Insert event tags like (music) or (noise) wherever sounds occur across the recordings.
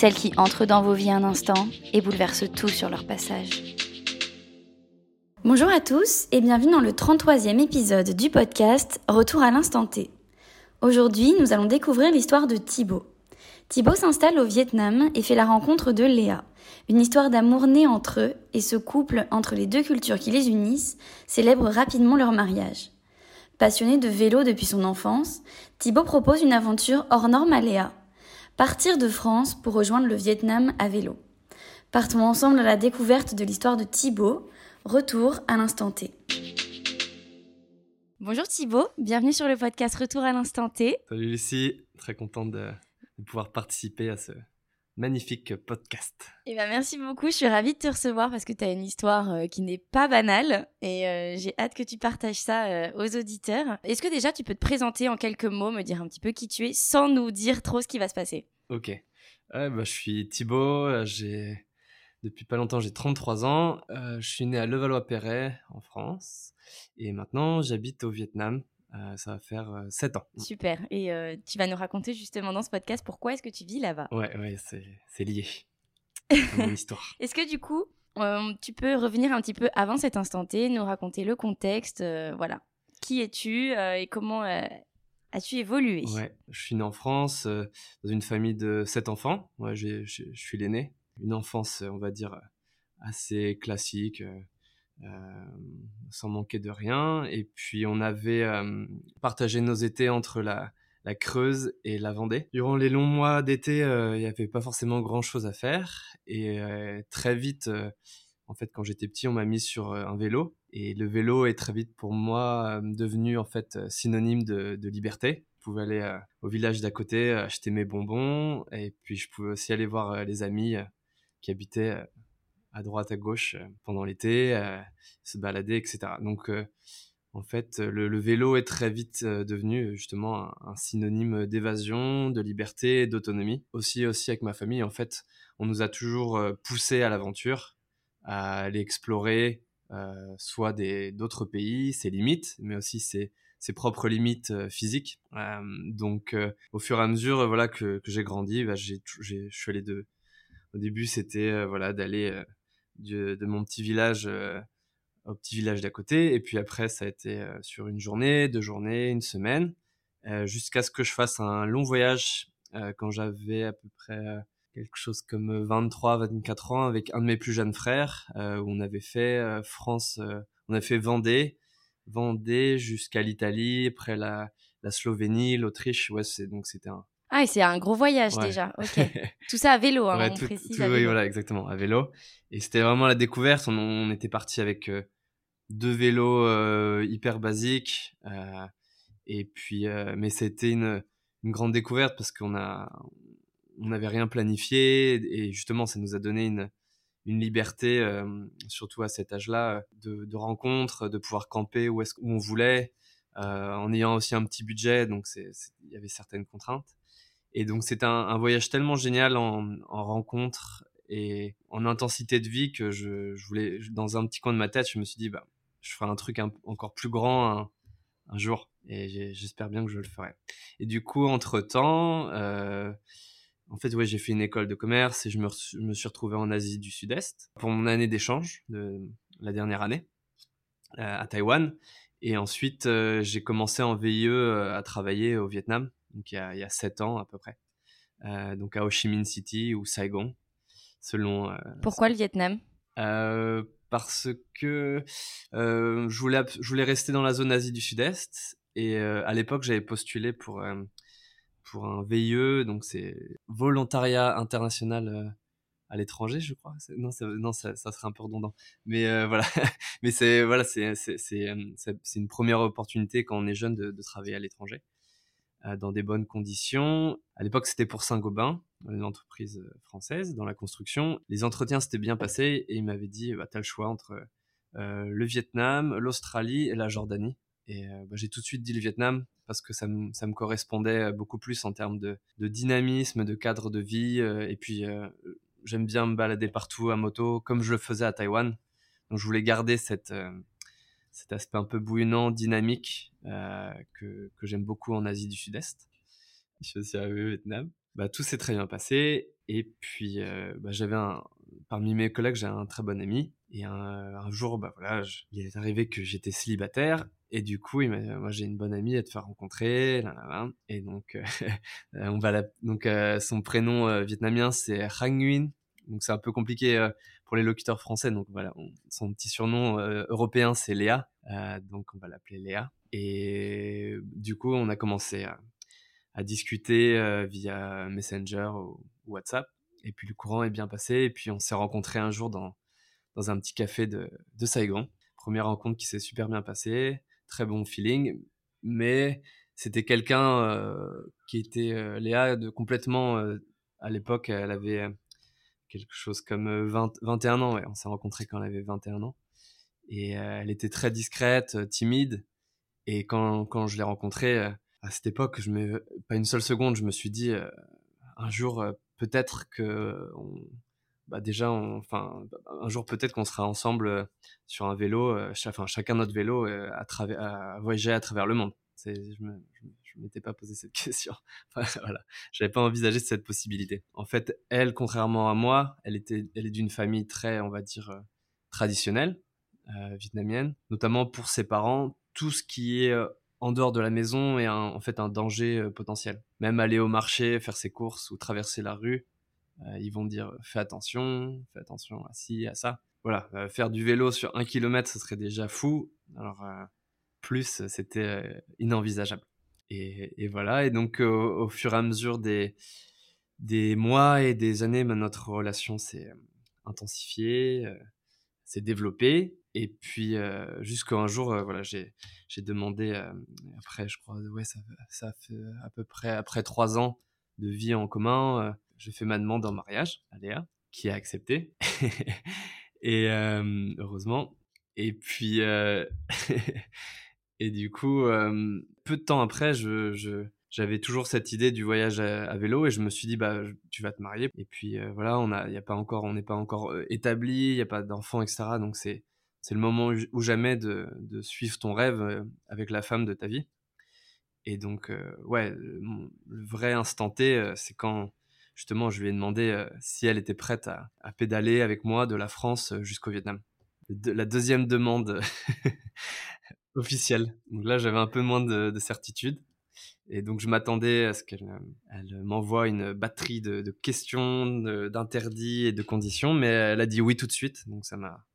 celles qui entrent dans vos vies un instant et bouleversent tout sur leur passage. Bonjour à tous et bienvenue dans le 33e épisode du podcast Retour à l'instant T. Aujourd'hui, nous allons découvrir l'histoire de Thibaut. Thibaut s'installe au Vietnam et fait la rencontre de Léa. Une histoire d'amour née entre eux et ce couple entre les deux cultures qui les unissent célèbre rapidement leur mariage. Passionné de vélo depuis son enfance, Thibaut propose une aventure hors norme à Léa. Partir de France pour rejoindre le Vietnam à vélo. Partons ensemble à la découverte de l'histoire de Thibaut. Retour à l'instant T. Bonjour Thibaut, bienvenue sur le podcast Retour à l'instant T. Salut Lucie, très contente de, de pouvoir participer à ce magnifique podcast. Eh ben merci beaucoup, je suis ravie de te recevoir parce que tu as une histoire euh, qui n'est pas banale. Et euh, j'ai hâte que tu partages ça euh, aux auditeurs. Est-ce que déjà tu peux te présenter en quelques mots, me dire un petit peu qui tu es sans nous dire trop ce qui va se passer? Ok, bah, je suis Thibaut, j'ai depuis pas longtemps j'ai 33 ans, je suis né à Levallois-Perret en France. Et maintenant j'habite au Vietnam, Euh, ça va faire euh, 7 ans. Super, et euh, tu vas nous raconter justement dans ce podcast pourquoi est-ce que tu vis là-bas? Ouais, ouais, c'est c'est lié à (laughs) mon histoire. Est-ce que du coup, euh, tu peux revenir un petit peu avant cet instant T, nous raconter le contexte, voilà. Qui es-tu et comment as-tu évolué? Ouais, je suis né en France dans une famille de sept enfants. Ouais, je suis l'aîné. Une enfance, on va dire, assez classique, sans manquer de rien. Et puis on avait euh, partagé nos étés entre la, Creuse et la Vendée. Durant les longs mois d'été, euh, il n'y avait pas forcément grand-chose à faire. Et euh, très vite, euh, en fait, quand j'étais petit, on m'a mis sur euh, un vélo. Et le vélo est très vite pour moi euh, devenu en fait euh, synonyme de, de liberté. Je pouvais aller euh, au village d'à côté euh, acheter mes bonbons et puis je pouvais aussi aller voir euh, les amis euh, qui habitaient euh, à droite à gauche euh, pendant l'été, euh, se balader, etc. Donc euh, en fait, le, vélo est très vite devenu justement un, synonyme d'évasion, de liberté, d'autonomie. Aussi, aussi avec ma famille, en fait, on nous a toujours poussé à l'aventure, à aller explorer euh, soit d'autres pays, ses limites, mais aussi ses, ses propres limites physiques. Donc, au fur et à mesure, voilà que, j'ai grandi, bah, j'ai, je suis allé de. Au début, c'était voilà d'aller de mon petit village euh, au petit village d'à côté, et puis après, ça a été euh, sur une journée, deux journées, une semaine, euh, jusqu'à ce que je fasse un long voyage quand j'avais à peu près quelque chose comme 23, 24 ans avec un de mes plus jeunes frères, où on avait fait France, on a fait Vendée, Vendée jusqu'à l'Italie, après la, la Slovénie, l'Autriche, ouais, c'est donc c'était un. Ah, et c'est un gros voyage Ouais. déjà, ok. (laughs) Tout ça à vélo, hein, Ouais, on tout- précise. tout- à oui, voilà, exactement, à vélo. Et c'était vraiment la découverte. On, on était parti avec euh, deux vélos euh, hyper basiques. euh, et puis, mais c'était une, une grande découverte parce qu'on a, on n'avait rien planifié et justement, ça nous a donné une, une liberté, surtout à cet âge-là, de, de rencontres, de pouvoir camper où, où on voulait, en ayant aussi un petit budget. Donc, il y avait certaines contraintes. Et donc, c'était un, voyage tellement génial en, en rencontres et en intensité de vie que je, voulais, dans un petit coin de ma tête, je me suis dit, bah, je ferai un truc encore plus grand un, jour. Et j'espère bien que je le ferai. Et du coup, entre-temps, euh, en fait, ouais, j'ai fait une école de commerce et je me, re- je me suis retrouvé en Asie du Sud-Est pour mon année d'échange de la dernière année euh, à Taïwan. Et ensuite, euh, j'ai commencé en VIE euh, à travailler au Vietnam, donc il y a, il y a 7 ans à peu près. Euh, donc à Ho Chi Minh City ou Saigon, selon. euh, Pourquoi le Vietnam? Euh, parce que euh, je, voulais, abs- je voulais rester dans la zone Asie du Sud-Est. Et euh, à l'époque, j'avais postulé pour, euh, pour un VIE, donc c'est Volontariat International à l'étranger, je crois. Non, ça, non ça, ça serait un peu redondant. Mais voilà, (laughs) mais c'est voilà, c'est une première opportunité quand on est jeune de, de travailler à l'étranger dans des bonnes conditions. À l'époque, c'était pour Saint-Gobain une entreprise française dans la construction. Les entretiens s'étaient bien passés et il m'avait dit bah, tu as le choix entre le Vietnam, l'Australie et la Jordanie. Et bah, j'ai tout de suite dit le Vietnam parce que ça me, correspondait beaucoup plus en termes de dynamisme, de cadre de vie. et puis, j'aime bien me balader partout à moto, comme je le faisais à Taïwan. Donc, je voulais garder cette, cet aspect un peu bouillonnant, dynamique, euh, que, que j'aime beaucoup en Asie du Sud-Est. Je suis aussi arrivé au Vietnam. Bah, tout s'est très bien passé. Et puis, euh, bah, j'avais un, parmi mes collègues, j'ai un très bon ami. Et un, jour, bah, voilà, il est arrivé que j'étais célibataire. Et du coup, il moi, j'ai une bonne amie à te faire rencontrer. Et donc, euh, (laughs) on va donc, son prénom vietnamien, c'est Hang Nguyen. Donc, c'est un peu compliqué pour les locuteurs français. Donc voilà, son petit surnom euh, européen c'est Léa, euh, donc on va l'appeler Léa. Et du coup, on a commencé à, discuter euh, via Messenger ou WhatsApp. Et puis le courant est bien passé. Et puis on s'est rencontrés un jour dans, dans un petit café de, de Saigon. Première rencontre qui s'est super bien passée, très bon feeling. Mais c'était quelqu'un qui était Léa de complètement à l'époque, elle avait quelque chose comme 20, 21 ans. On s'est rencontrés quand elle avait 21 ans. Et elle était très discrète, timide. Et quand, quand je l'ai rencontrée, à cette époque, je pas une seule seconde, je me suis dit, un jour, peut-être que. Bah déjà, enfin, un jour, peut-être qu'on sera ensemble sur un vélo, chacun notre vélo, à, à voyager à travers le monde. Je je m'étais pas posé cette (laughs) question. voilà, j'avais pas envisagé cette possibilité. En fait, elle, contrairement à moi, elle était, elle est d'une famille très, on va dire, euh, traditionnelle euh, vietnamienne, notamment pour ses parents. Tout ce qui est euh, en dehors de la maison est en fait un danger potentiel. Même aller au marché, faire ses courses ou traverser la rue, ils vont dire fais attention, fais attention à ci, à ça. Voilà, faire du vélo sur un kilomètre, ce serait déjà fou. Alors plus, c'était inenvisageable. Et, voilà. Et donc, au, fur et à mesure des, mois et des années, bah, notre relation s'est euh, intensifiée, euh, s'est développée. Et puis, euh, jusqu'à un jour, voilà, j'ai, demandé, après, je crois, ouais, ça, ça fait à peu près, après trois ans de vie en commun, j'ai fait ma demande en mariage à Léa, qui a accepté. (laughs) et heureusement. Et puis, (laughs) Et du coup, peu de temps après, j'avais toujours cette idée du voyage à, vélo et je me suis dit bah tu vas te marier. Et puis voilà on a a pas n'est pas encore établi il y a pas d'enfants etc donc c'est le moment ou jamais de, suivre ton rêve avec la femme de ta vie. Et donc ouais le, vrai instant T c'est quand justement je lui ai demandé si elle était prête à, pédaler avec moi de la France jusqu'au Vietnam. La deuxième demande (laughs) officielle. Donc là, j'avais un peu moins de, certitude. Et donc, je m'attendais à ce qu'elle elle m'envoie une batterie de, questions, d'interdits et de conditions, mais elle a dit oui tout de suite. Donc, ça m'a,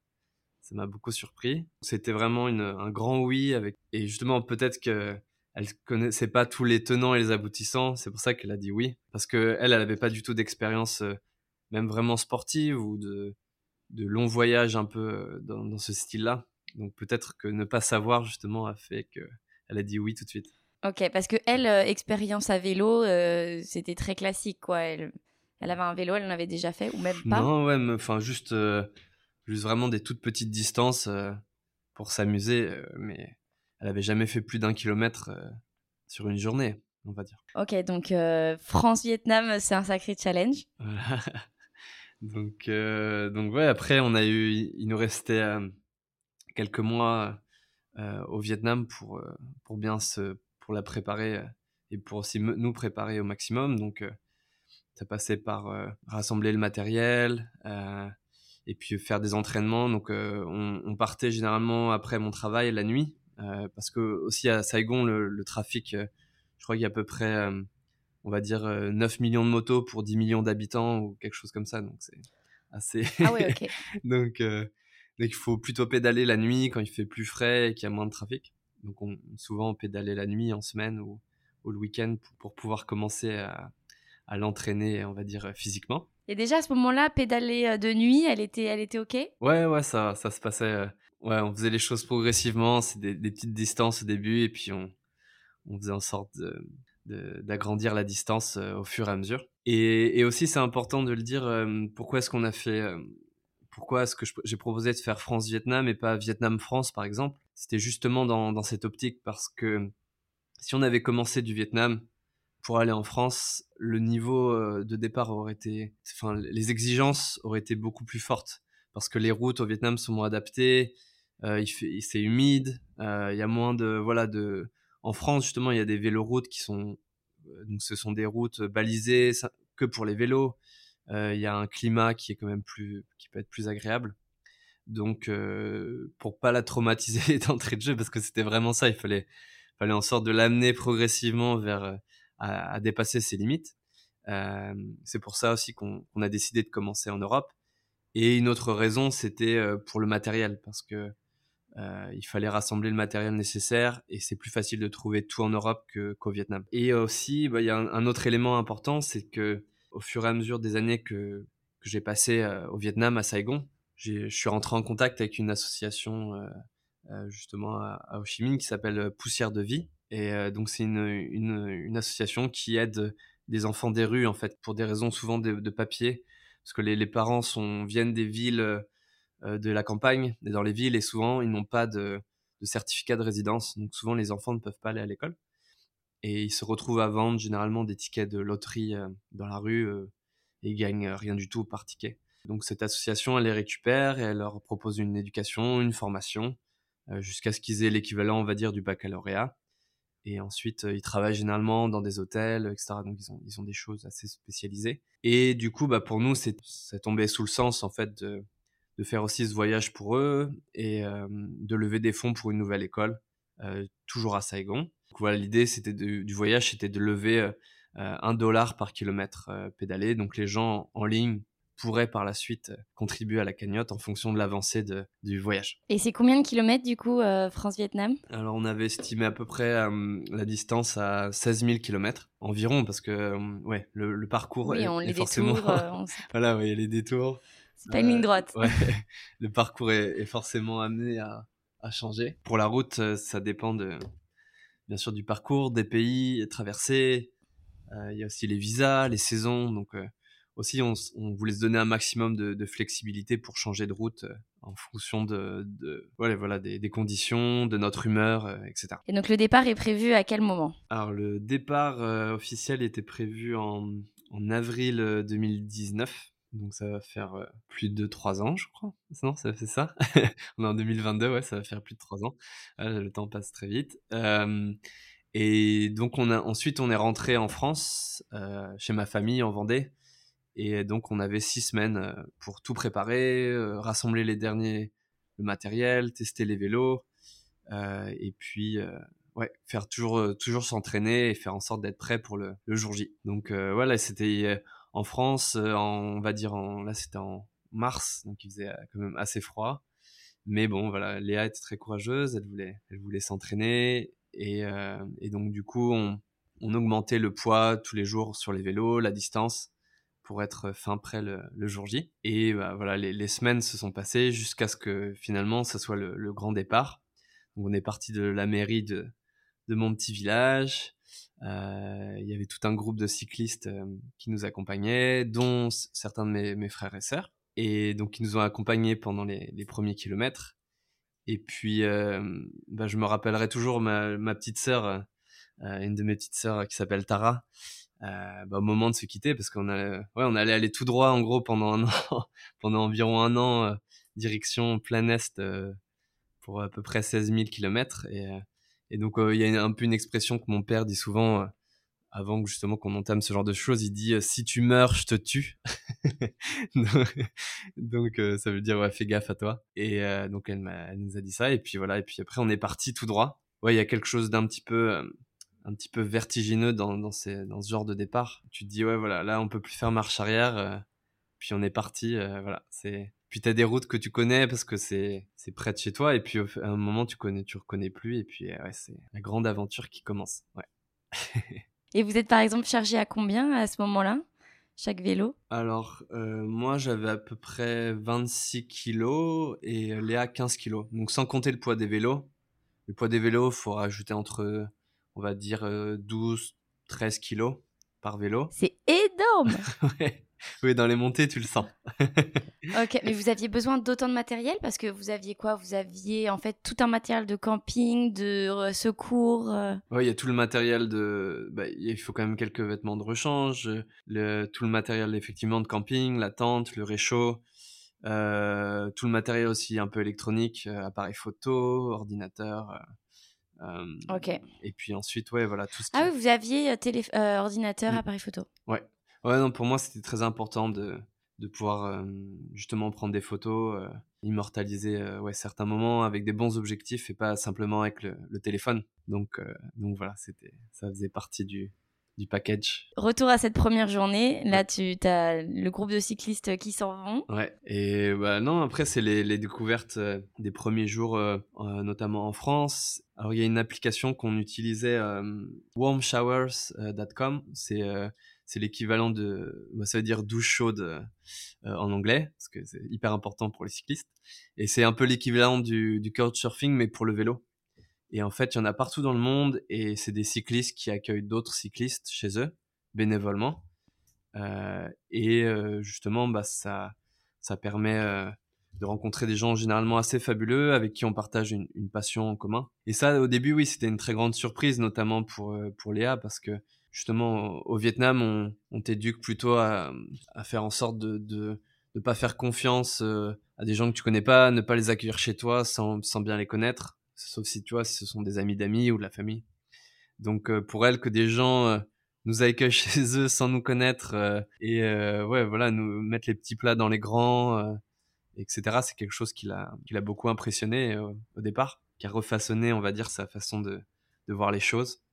ça m'a beaucoup surpris. C'était vraiment un grand oui avec, et justement, peut-être que elle connaissait pas tous les tenants et les aboutissants. C'est pour ça qu'elle a dit oui. Parce que elle, elle avait pas du tout d'expérience, euh, même vraiment sportive ou de, de longs voyages un peu euh, dans ce style-là. Donc peut-être que ne pas savoir justement a fait qu'elle a dit oui tout de suite. Ok, parce que elle, euh, expérience à vélo, euh, c'était très classique, quoi. Elle, elle avait un vélo, elle en avait déjà fait, ou même pas Non, ouais, enfin juste, euh, juste vraiment des toutes petites distances pour s'amuser, mais elle avait jamais fait plus d'un kilomètre sur une journée, on va dire. Ok, donc France-Vietnam, c'est un sacré challenge. (laughs) donc, donc ouais, après, on a eu, il nous restait quelques mois euh, au Vietnam pour, euh, pour bien se, pour la préparer euh, et pour aussi nous préparer au maximum. Donc, ça passait par rassembler le matériel et puis faire des entraînements. Donc, on, partait généralement après mon travail la nuit parce que aussi à Saigon, le, trafic, je crois qu'il y a à peu près, on va dire, 9 millions de motos pour 10 millions d'habitants ou quelque chose comme ça. Donc, c'est assez. Ah oui, ok. (laughs) donc, donc il faut plutôt pédaler la nuit quand il fait plus frais et qu'il y a moins de trafic. Donc on souvent pédaler la nuit en semaine ou, le week-end pour, pouvoir commencer à, l'entraîner, on va dire physiquement. Et déjà à ce moment-là, pédaler euh, de nuit, elle était, elle était ok? Ouais, ouais, ça, ça se passait. Euh, ouais, on faisait les choses progressivement, c'est des, petites distances au début et puis on, on faisait en sorte d'agrandir la distance euh, au fur et à mesure. Et, et aussi, c'est important de le dire, euh, pourquoi est-ce qu'on a fait, euh, pourquoi est-ce que j'ai proposé de faire France-Vietnam et pas Vietnam-France, par exemple? C'était justement dans, cette optique parce que si on avait commencé du Vietnam pour aller en France, le niveau euh, de départ aurait été, enfin, les exigences auraient été beaucoup plus fortes parce que les routes au Vietnam sont moins adaptées, euh, c'est humide, euh, il y a moins de, voilà, de, en France justement, il y a des véloroutes qui sont, euh, donc ce sont des routes balisées que pour les vélos. Il y a un climat qui est quand même plus, qui peut être plus agréable. Donc, pour pas la traumatiser (laughs) d'entrée de jeu, parce que c'était vraiment ça, il fallait, fallait en sorte de l'amener progressivement vers à, dépasser ses limites. C'est pour ça aussi qu'on a décidé de commencer en Europe. Et une autre raison, c'était pour le matériel, parce que il fallait rassembler le matériel nécessaire et c'est plus facile de trouver tout en Europe qu'au Vietnam. Et aussi, bah, il y a un autre élément important, c'est que au fur et à mesure des années que, j'ai passé euh, au Vietnam, à Saigon, je suis rentré en contact avec une association euh, euh, justement à, Ho Chi Minh qui s'appelle Poussière de Vie. Et donc c'est une, association qui aide des enfants des rues en fait pour des raisons souvent de, papier. Parce que les, parents sont, viennent des villes de la campagne et dans les villes et souvent ils n'ont pas de, de certificat de résidence. Donc souvent les enfants ne peuvent pas aller à l'école et ils se retrouvent à vendre généralement des tickets de loterie euh, dans la rue euh, et ils gagnent rien du tout par ticket. Donc cette association, elle les récupère et elle leur propose une éducation, une formation, euh, jusqu'à ce qu'ils aient l'équivalent, on va dire, du baccalauréat. Et ensuite, euh, ils travaillent généralement dans des hôtels, etc. Donc ils ont, des choses assez spécialisées. Et du coup, bah, pour nous, c'est, ça tombait sous le sens, en fait, de, faire aussi ce voyage pour eux et euh, de lever des fonds pour une nouvelle école, euh, toujours à Saigon. Donc voilà, l'idée c'était du voyage, c'était de lever euh, euh, un dollar par kilomètre euh, pédalé. Donc les gens en ligne pourraient par la suite euh, contribuer à la cagnotte en fonction de l'avancée du voyage. Et c'est combien de kilomètres du coup euh, France-Vietnam? Alors on avait estimé à peu près euh, la distance à 16 000 kilomètres environ parce que euh, ouais le, le parcours Oui, est, on est les forcément détours, euh, on (laughs) voilà ouais, il y a les détours c'est pas une ligne droite. Ouais, (laughs) le parcours est, est forcément amené à, à changer. Pour la route, euh, ça dépend de, bien sûr du parcours, des pays traversés. Euh, Il y a aussi les visas, les saisons. Donc euh, aussi, on, voulait se donner un maximum de, de flexibilité pour changer de route euh, en fonction de, de voilà, voilà, des, des conditions, de notre humeur, euh, etc. Et donc le départ est prévu à quel moment? Alors le départ euh, officiel était prévu en, en avril euh, 2019. Donc ça va faire plus de trois ans, je crois. Non, ça fait ça. (laughs) on est en 2022, ouais, ça va faire plus de trois ans. Ah, le temps passe très vite. Et donc on a ensuite on est rentré en France, chez ma famille en Vendée. Et donc on avait six semaines pour tout préparer, rassembler les derniers le matériel, tester les vélos, et puis ouais, faire toujours toujours s'entraîner et faire en sorte d'être prêt pour le, jour J. Donc voilà, c'était en France, euh, on va dire en là c'était en mars, donc il faisait euh, quand même assez froid. Mais bon, voilà, Léa était très courageuse, elle voulait elle voulait s'entraîner et, euh, donc du coup on, augmentait le poids tous les jours sur les vélos, la distance pour être fin prêt le, jour J. Et bah, voilà, les, semaines se sont passées jusqu'à ce que finalement ça soit le, grand départ. Donc on est parti de la mairie de mon petit village. Euh, il y avait tout un groupe de cyclistes euh, qui nous accompagnaient, dont certains de mes, frères et sœurs. Et donc ils nous ont accompagnés pendant les, premiers kilomètres. Et puis euh, bah, je me rappellerai toujours ma, petite sœur, une de mes petites sœurs qui s'appelle Tara, bah, au moment de se quitter, parce qu'on a, ouais, allait aller tout droit en gros pendant (laughs) pendant environ un an, direction plein est pour à peu près 16 000 kilomètres. Et, et donc euh, il y a un peu une expression que mon père dit souvent, euh, avant justement qu'on entame ce genre de choses, il dit euh, si tu meurs, je te tue. (laughs) donc ça veut dire ouais, fais gaffe à toi. Et donc elle, nous a dit ça. Et puis voilà. Et puis après on est parti tout droit. Ouais, il y a quelque chose d'un petit peu un petit peu vertigineux dans, dans, ce genre de départ. Tu te dis, ouais, voilà, là, on peut plus faire marche arrière. puis on est parti. voilà, c'est. Puis t'as des routes que tu connais parce que c'est c'est près de chez toi. Et puis à un moment, tu connais, tu reconnais plus. Et puis euh, ouais, c'est la grande aventure qui commence. Ouais. (laughs) Et vous êtes par exemple chargé à combien à ce moment-là Chaque vélo? Alors, euh, moi, j'avais à peu près 26 kilos et euh, Léa 15 kilos. Donc, sans compter le poids des vélos. Le poids des vélos, faut rajouter entre, on va dire, euh, 12, 13 kilos par vélo. C'est énorme énorme. (laughs) Ouais. Oui, dans les montées, tu le sens. (laughs) Ok, mais vous aviez besoin d'autant de matériel? Parce que vous aviez quoi? Vous aviez en fait tout un matériel de camping, de euh, secours. euh? Ouais, il y a tout le matériel de. bah, il faut quand même quelques vêtements de rechange, le... tout le matériel effectivement de camping, la tente, le réchaud, euh, tout le matériel aussi un peu électronique, euh, appareil photo, ordinateur. Ok. Et puis ensuite, ouais, voilà, tout ce qui. Ah oui, vous aviez télé... ordinateur, Mm. appareil photo. Ouais, non, pour moi, c'était très important de, de pouvoir euh, justement prendre des photos, euh, immortaliser euh, ouais, certains moments avec des bons objectifs et pas simplement avec le, le téléphone. Donc, donc voilà, c'était, ça faisait partie du, du package. Retour à cette première journée. Là, tu as le groupe de cyclistes qui s'en vont. Ouais, et bah, non, après, c'est les, les découvertes des premiers jours, euh, notamment en France. Alors, il y a une application qu'on utilisait, euh, warmshowers.com. C'est euh, c'est l'équivalent de, bah, ça veut dire douche chaude euh, en anglais, parce que c'est hyper important pour les cyclistes. Et c'est un peu l'équivalent du, du couchsurfing, mais pour le vélo. Et en fait, il y en a partout dans le monde, et c'est des cyclistes qui accueillent d'autres cyclistes chez eux, bénévolement. Euh, et euh, justement, bah, ça, ça permet de rencontrer des gens généralement assez fabuleux avec qui on partage une, une passion en commun. Et ça, au début, oui, c'était une très grande surprise, notamment pour, pour Léa, parce que justement, au Vietnam, on, on t'éduque plutôt à, à faire en sorte de de, de pas faire confiance euh, à des gens que tu connais pas, ne pas les accueillir chez toi sans, sans bien les connaître, sauf si tu vois, si ce sont des amis d'amis ou de la famille. Donc euh, pour elle, que des gens euh, nous accueillent (laughs) chez eux sans nous connaître et ouais, voilà, nous mettre les petits plats dans les grands, etc. C'est quelque chose qui l'a qui l'a beaucoup impressionné au départ, qui a refaçonné, on va dire, sa façon de, de voir les choses.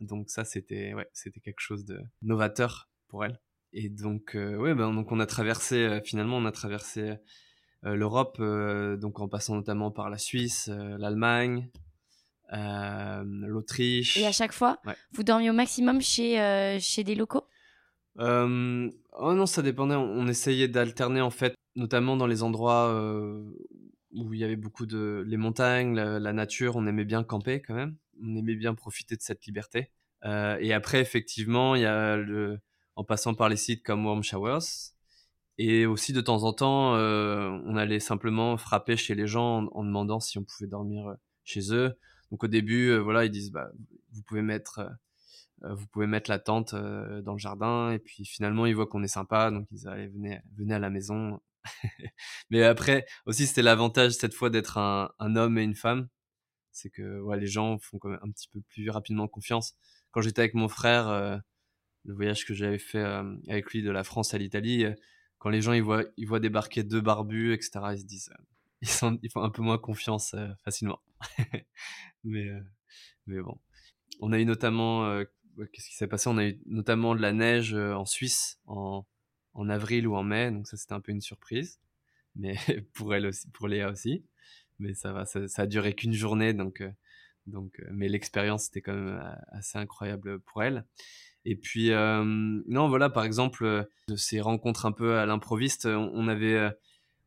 Donc ça, c'était ouais, c'était quelque chose de novateur pour elle. Et donc euh, ouais, ben donc on a traversé euh, finalement on a traversé euh, l'Europe, donc en passant notamment par la Suisse, l'Allemagne, l'Autriche. Et à chaque fois, Ouais. vous dormiez au maximum chez, chez des locaux? Oh non, ça dépendait. On, on essayait d'alterner en fait, notamment dans les endroits où il y avait beaucoup de les montagnes, la, la nature. On aimait bien camper quand même. On aimait bien profiter de cette liberté. Euh, et après, effectivement, il y a le, en passant par les sites comme Warm Showers. Et aussi de temps en temps, euh, on allait simplement frapper chez les gens en, demandant si on pouvait dormir euh, chez eux. Donc au début, voilà, ils disent bah, vous pouvez mettre vous pouvez mettre la tente dans le jardin et puis finalement ils voient qu'on est sympa donc ils allaient venez venez à la maison (laughs) mais après aussi c'était l'avantage cette fois d'être un homme et une femme c'est que les gens font quand même un petit peu plus rapidement confiance. Quand j'étais avec mon frère euh, le voyage que j'avais fait euh, avec lui de la France à l'Italie euh, quand les gens ils voient ils voient débarquer deux barbus etc ils se disent (laughs) ils, ils font un peu moins confiance facilement. (laughs) Mais mais bon. On a eu notamment qu'est-ce qui s'est passé? On a eu notamment de la neige en Suisse en, en avril ou en mai, donc ça c'était un peu une surprise, mais (laughs) pour elle aussi, pour Léa aussi. Mais ça va, ça, a duré qu'une journée, donc euh, donc, euh, mais l'expérience c'était quand même euh, assez incroyable pour elle. Et puis non, voilà, par exemple, de ces rencontres un peu à l'improviste, on, avait,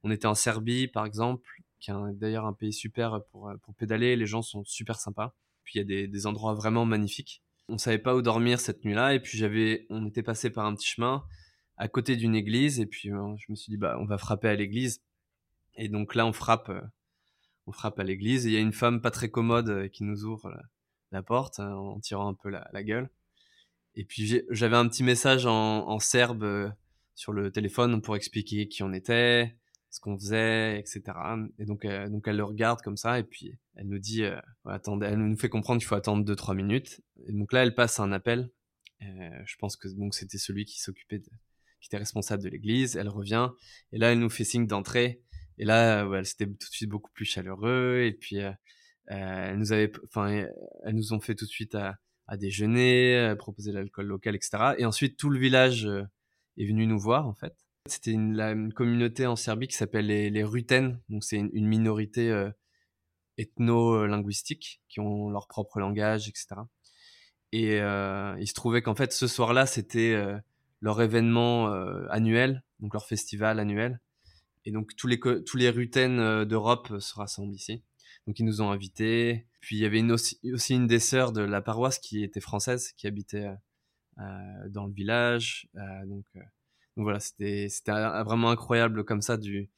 on était en Serbie par exemple, qui est d'ailleurs un pays super pour pour pédaler. Les gens sont super sympas. Puis il y a des, des endroits vraiment magnifiques on savait pas où dormir cette nuit-là et puis j'avais on était passé par un petit chemin à côté d'une église et puis je me suis dit bah on va frapper à l'église et donc là on frappe on frappe à l'église et il y a une femme pas très commode euh, qui nous ouvre la, porte hein, en tirant un peu la, gueule et puis j'avais un petit message en, serbe euh, sur le téléphone pour expliquer qui on était ce qu'on faisait etc et donc euh, donc elle le regarde comme ça et puis elle nous dit attendez elle nous fait comprendre qu'il faut attendre 2-3 minutes et donc là, elle passe un appel. Je pense que c'était celui qui s'occupait qui était responsable de l'église. Elle revient et là, elle nous fait signe d'entrer. Et là, ouais, c'était tout de suite beaucoup plus chaleureux. Et puis, euh, elle nous avait, enfin, elles nous ont fait tout de suite à, à déjeuner, euh, proposer l'alcool local, etc. Et ensuite, tout le village euh, est venu nous voir en fait. C'était une, une communauté en Serbie qui s'appelle les, les Ruten. Donc c'est une, minorité euh, ethno-linguistique qui ont leur propre langage, etc. Et euh, il se trouvait qu'en fait, ce soir-là, c'était euh, leur événement annuel, donc leur festival annuel. Et donc, tous les, tous les rutaines euh, d'Europe euh, se rassemblent ici. Donc, ils nous ont invités. Puis, il y avait aussi, une des sœurs de la paroisse qui était française, qui habitait euh, dans le village. donc, voilà, c'était vraiment incroyable comme ça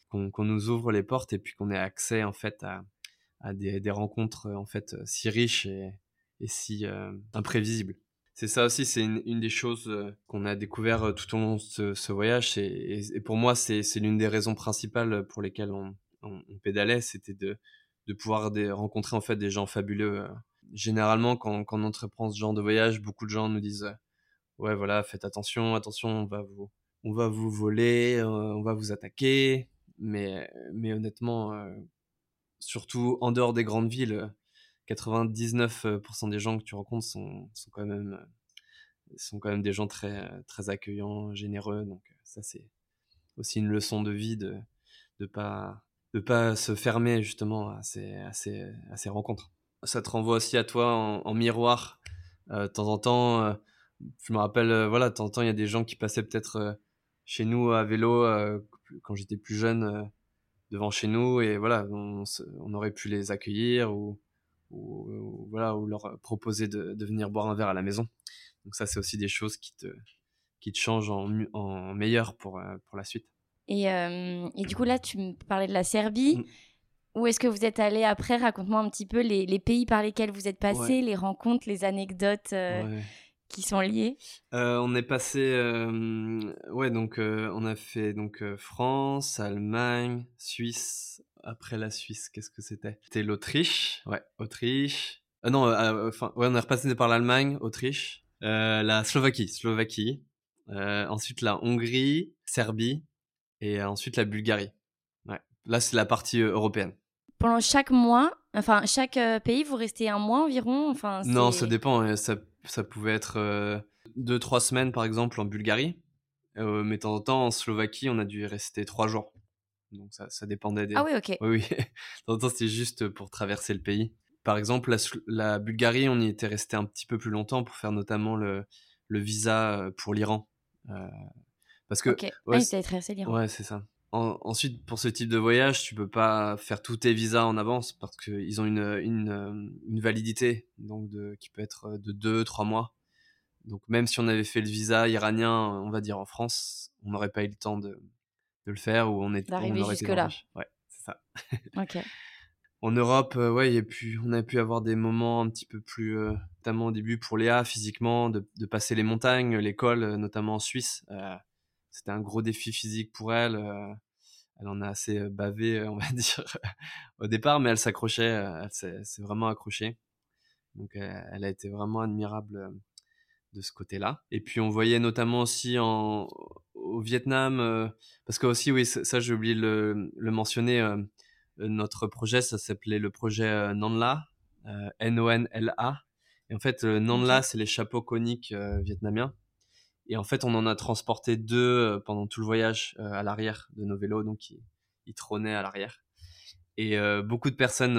qu'on nous ouvre les portes et puis qu'on ait accès en fait à, des, des, rencontres en fait si riches et si imprévisibles. C'est ça aussi, c'est une, des choses qu'on a découvert tout au long de ce, voyage. Et, pour moi, c'est l'une des raisons principales pour lesquelles on, pédalait, c'était de, pouvoir rencontrer en fait des gens fabuleux. Généralement, quand, quand on entreprend ce genre de voyage, beaucoup de gens nous disent ouais voilà, faites attention, attention, on va vous, on va vous voler, on va vous attaquer. Mais, mais honnêtement, surtout en dehors des grandes villes, 99% des gens que tu rencontres sont, sont quand même sont quand même des gens très très accueillants, généreux. Donc ça c'est aussi une leçon de vie de de pas de pas se fermer justement à ces à ces, à ces rencontres. Ça te renvoie aussi à toi en, miroir. Euh, de temps en temps, euh, je me rappelle, euh, voilà, de temps en temps, il y a des gens qui passaient peut-être chez nous à vélo quand j'étais plus jeune devant chez nous et voilà, on, on, aurait pu les accueillir ou ou, voilà, ou leur proposer de, de, venir boire un verre à la maison. Donc ça, c'est aussi des choses qui te, qui te changent en, en meilleur pour, euh, pour la suite. Et, euh, et, du coup, là, tu me parlais de la Serbie. Mm. Où est-ce que vous êtes allé après? Raconte-moi un petit peu les, les, pays par lesquels vous êtes passé, les rencontres, les anecdotes euh, qui sont liées. on est passé, ouais, donc on a fait donc France, Allemagne, Suisse, après la Suisse, qu'est-ce que c'était? C'était l'Autriche, ouais, Autriche. Euh, non, euh, enfin, ouais, on est repassé par l'Allemagne, Autriche, euh, la Slovaquie, Slovaquie. Euh, ensuite la Hongrie, Serbie, et ensuite la Bulgarie. Ouais. Là, c'est la partie européenne. Pendant chaque mois, enfin chaque pays, vous restez un mois environ? Enfin. Non, ça dépend. Hein. Ça, ça pouvait être deux, trois semaines par exemple en Bulgarie. mais de temps en temps, en Slovaquie, on a dû rester trois jours. Donc ça, ça dépendait des. Ah oui, ok. Oui, oui. (laughs) de temps c'était juste pour traverser le pays. Par exemple, la, la, Bulgarie, on y était resté un petit peu plus longtemps pour faire notamment le, le visa euh, pour l'Iran. Euh, parce que. Ok. Ouais, ah, traversé l'Iran. Ouais, c'est ça. ensuite, pour ce type de voyage, tu peux pas faire tous tes visas en avance parce qu'ils ont une, une, euh, une, validité donc de, qui peut être de 2-3 mois. Donc même si on avait fait le visa iranien, on va dire en France, on n'aurait pas eu le temps de, de le faire ou on est d'arriver jusque là. Ouais, c'est ça. (laughs) ok. En Europe, euh, ouais, y a pu, on a pu avoir des moments un petit peu plus, euh, notamment au début pour Léa physiquement, de, de passer les montagnes, l'école, euh, notamment en Suisse. C'était un gros défi physique pour elle. elle en a assez bavé, on va (laughs) dire, au départ, mais elle s'accrochait, elle s'est vraiment accrochée. Donc, elle a été vraiment admirable de ce côté-là. Et puis on voyait notamment aussi en, au Vietnam, euh, parce que aussi, oui, ça, j'ai oublié de le, mentionner, euh, notre projet, ça s'appelait le projet euh, Nanla, N-O-N-L-A. Et en fait, Nanla, c'est les chapeaux coniques vietnamiens. Et en fait, on en a transporté deux pendant tout le voyage à l'arrière de nos vélos, donc ils, ils trônaient à l'arrière. Et beaucoup de personnes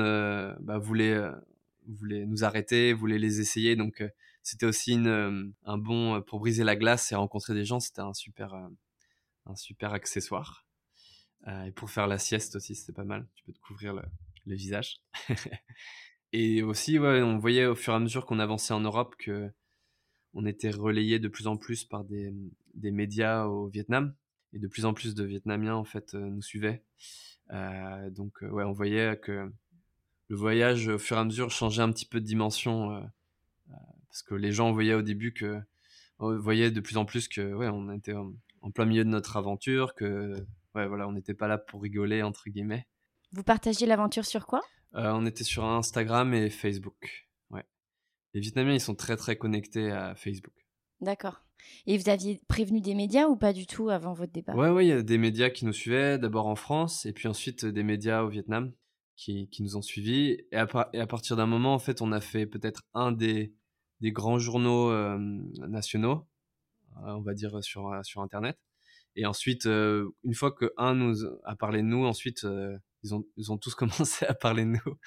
bah, voulaient, voulaient nous arrêter, voulaient les essayer, donc c'était aussi un bon pour briser la glace et rencontrer des gens. C'était un super, un super accessoire. et pour faire la sieste aussi, c'était pas mal. Tu peux te couvrir le, visage. (laughs) et aussi, on voyait au fur et à mesure qu'on avançait en Europe que on était relayé de plus en plus par des, des médias au Vietnam et de plus en plus de Vietnamiens en fait nous suivaient. Donc ouais, on voyait que le voyage au fur et à mesure changeait un petit peu de dimension parce que les gens voyaient au début que voyaient de plus en plus que ouais on était en, plein milieu de notre aventure que ouais voilà on n'était pas là pour rigoler entre guillemets. Vous partagez l'aventure sur quoi? Euh, on était sur Instagram et Facebook ouais. Les Vietnamiens ils sont très très connectés à Facebook. D'accord. Et vous aviez prévenu des médias ou pas du tout avant votre départ? Ouais, ouais, il y a des médias qui nous suivaient, d'abord en France, et puis ensuite des médias au Vietnam qui, qui nous ont suivis. Et à, et à partir d'un moment, en fait, on a fait peut-être un des, des grands journaux euh, nationaux, euh, on va dire sur, euh, sur Internet. Et ensuite, une fois que un nous a parlé de nous, ensuite, ils, ont, ils ont tous (laughs) commencé à parler de nous.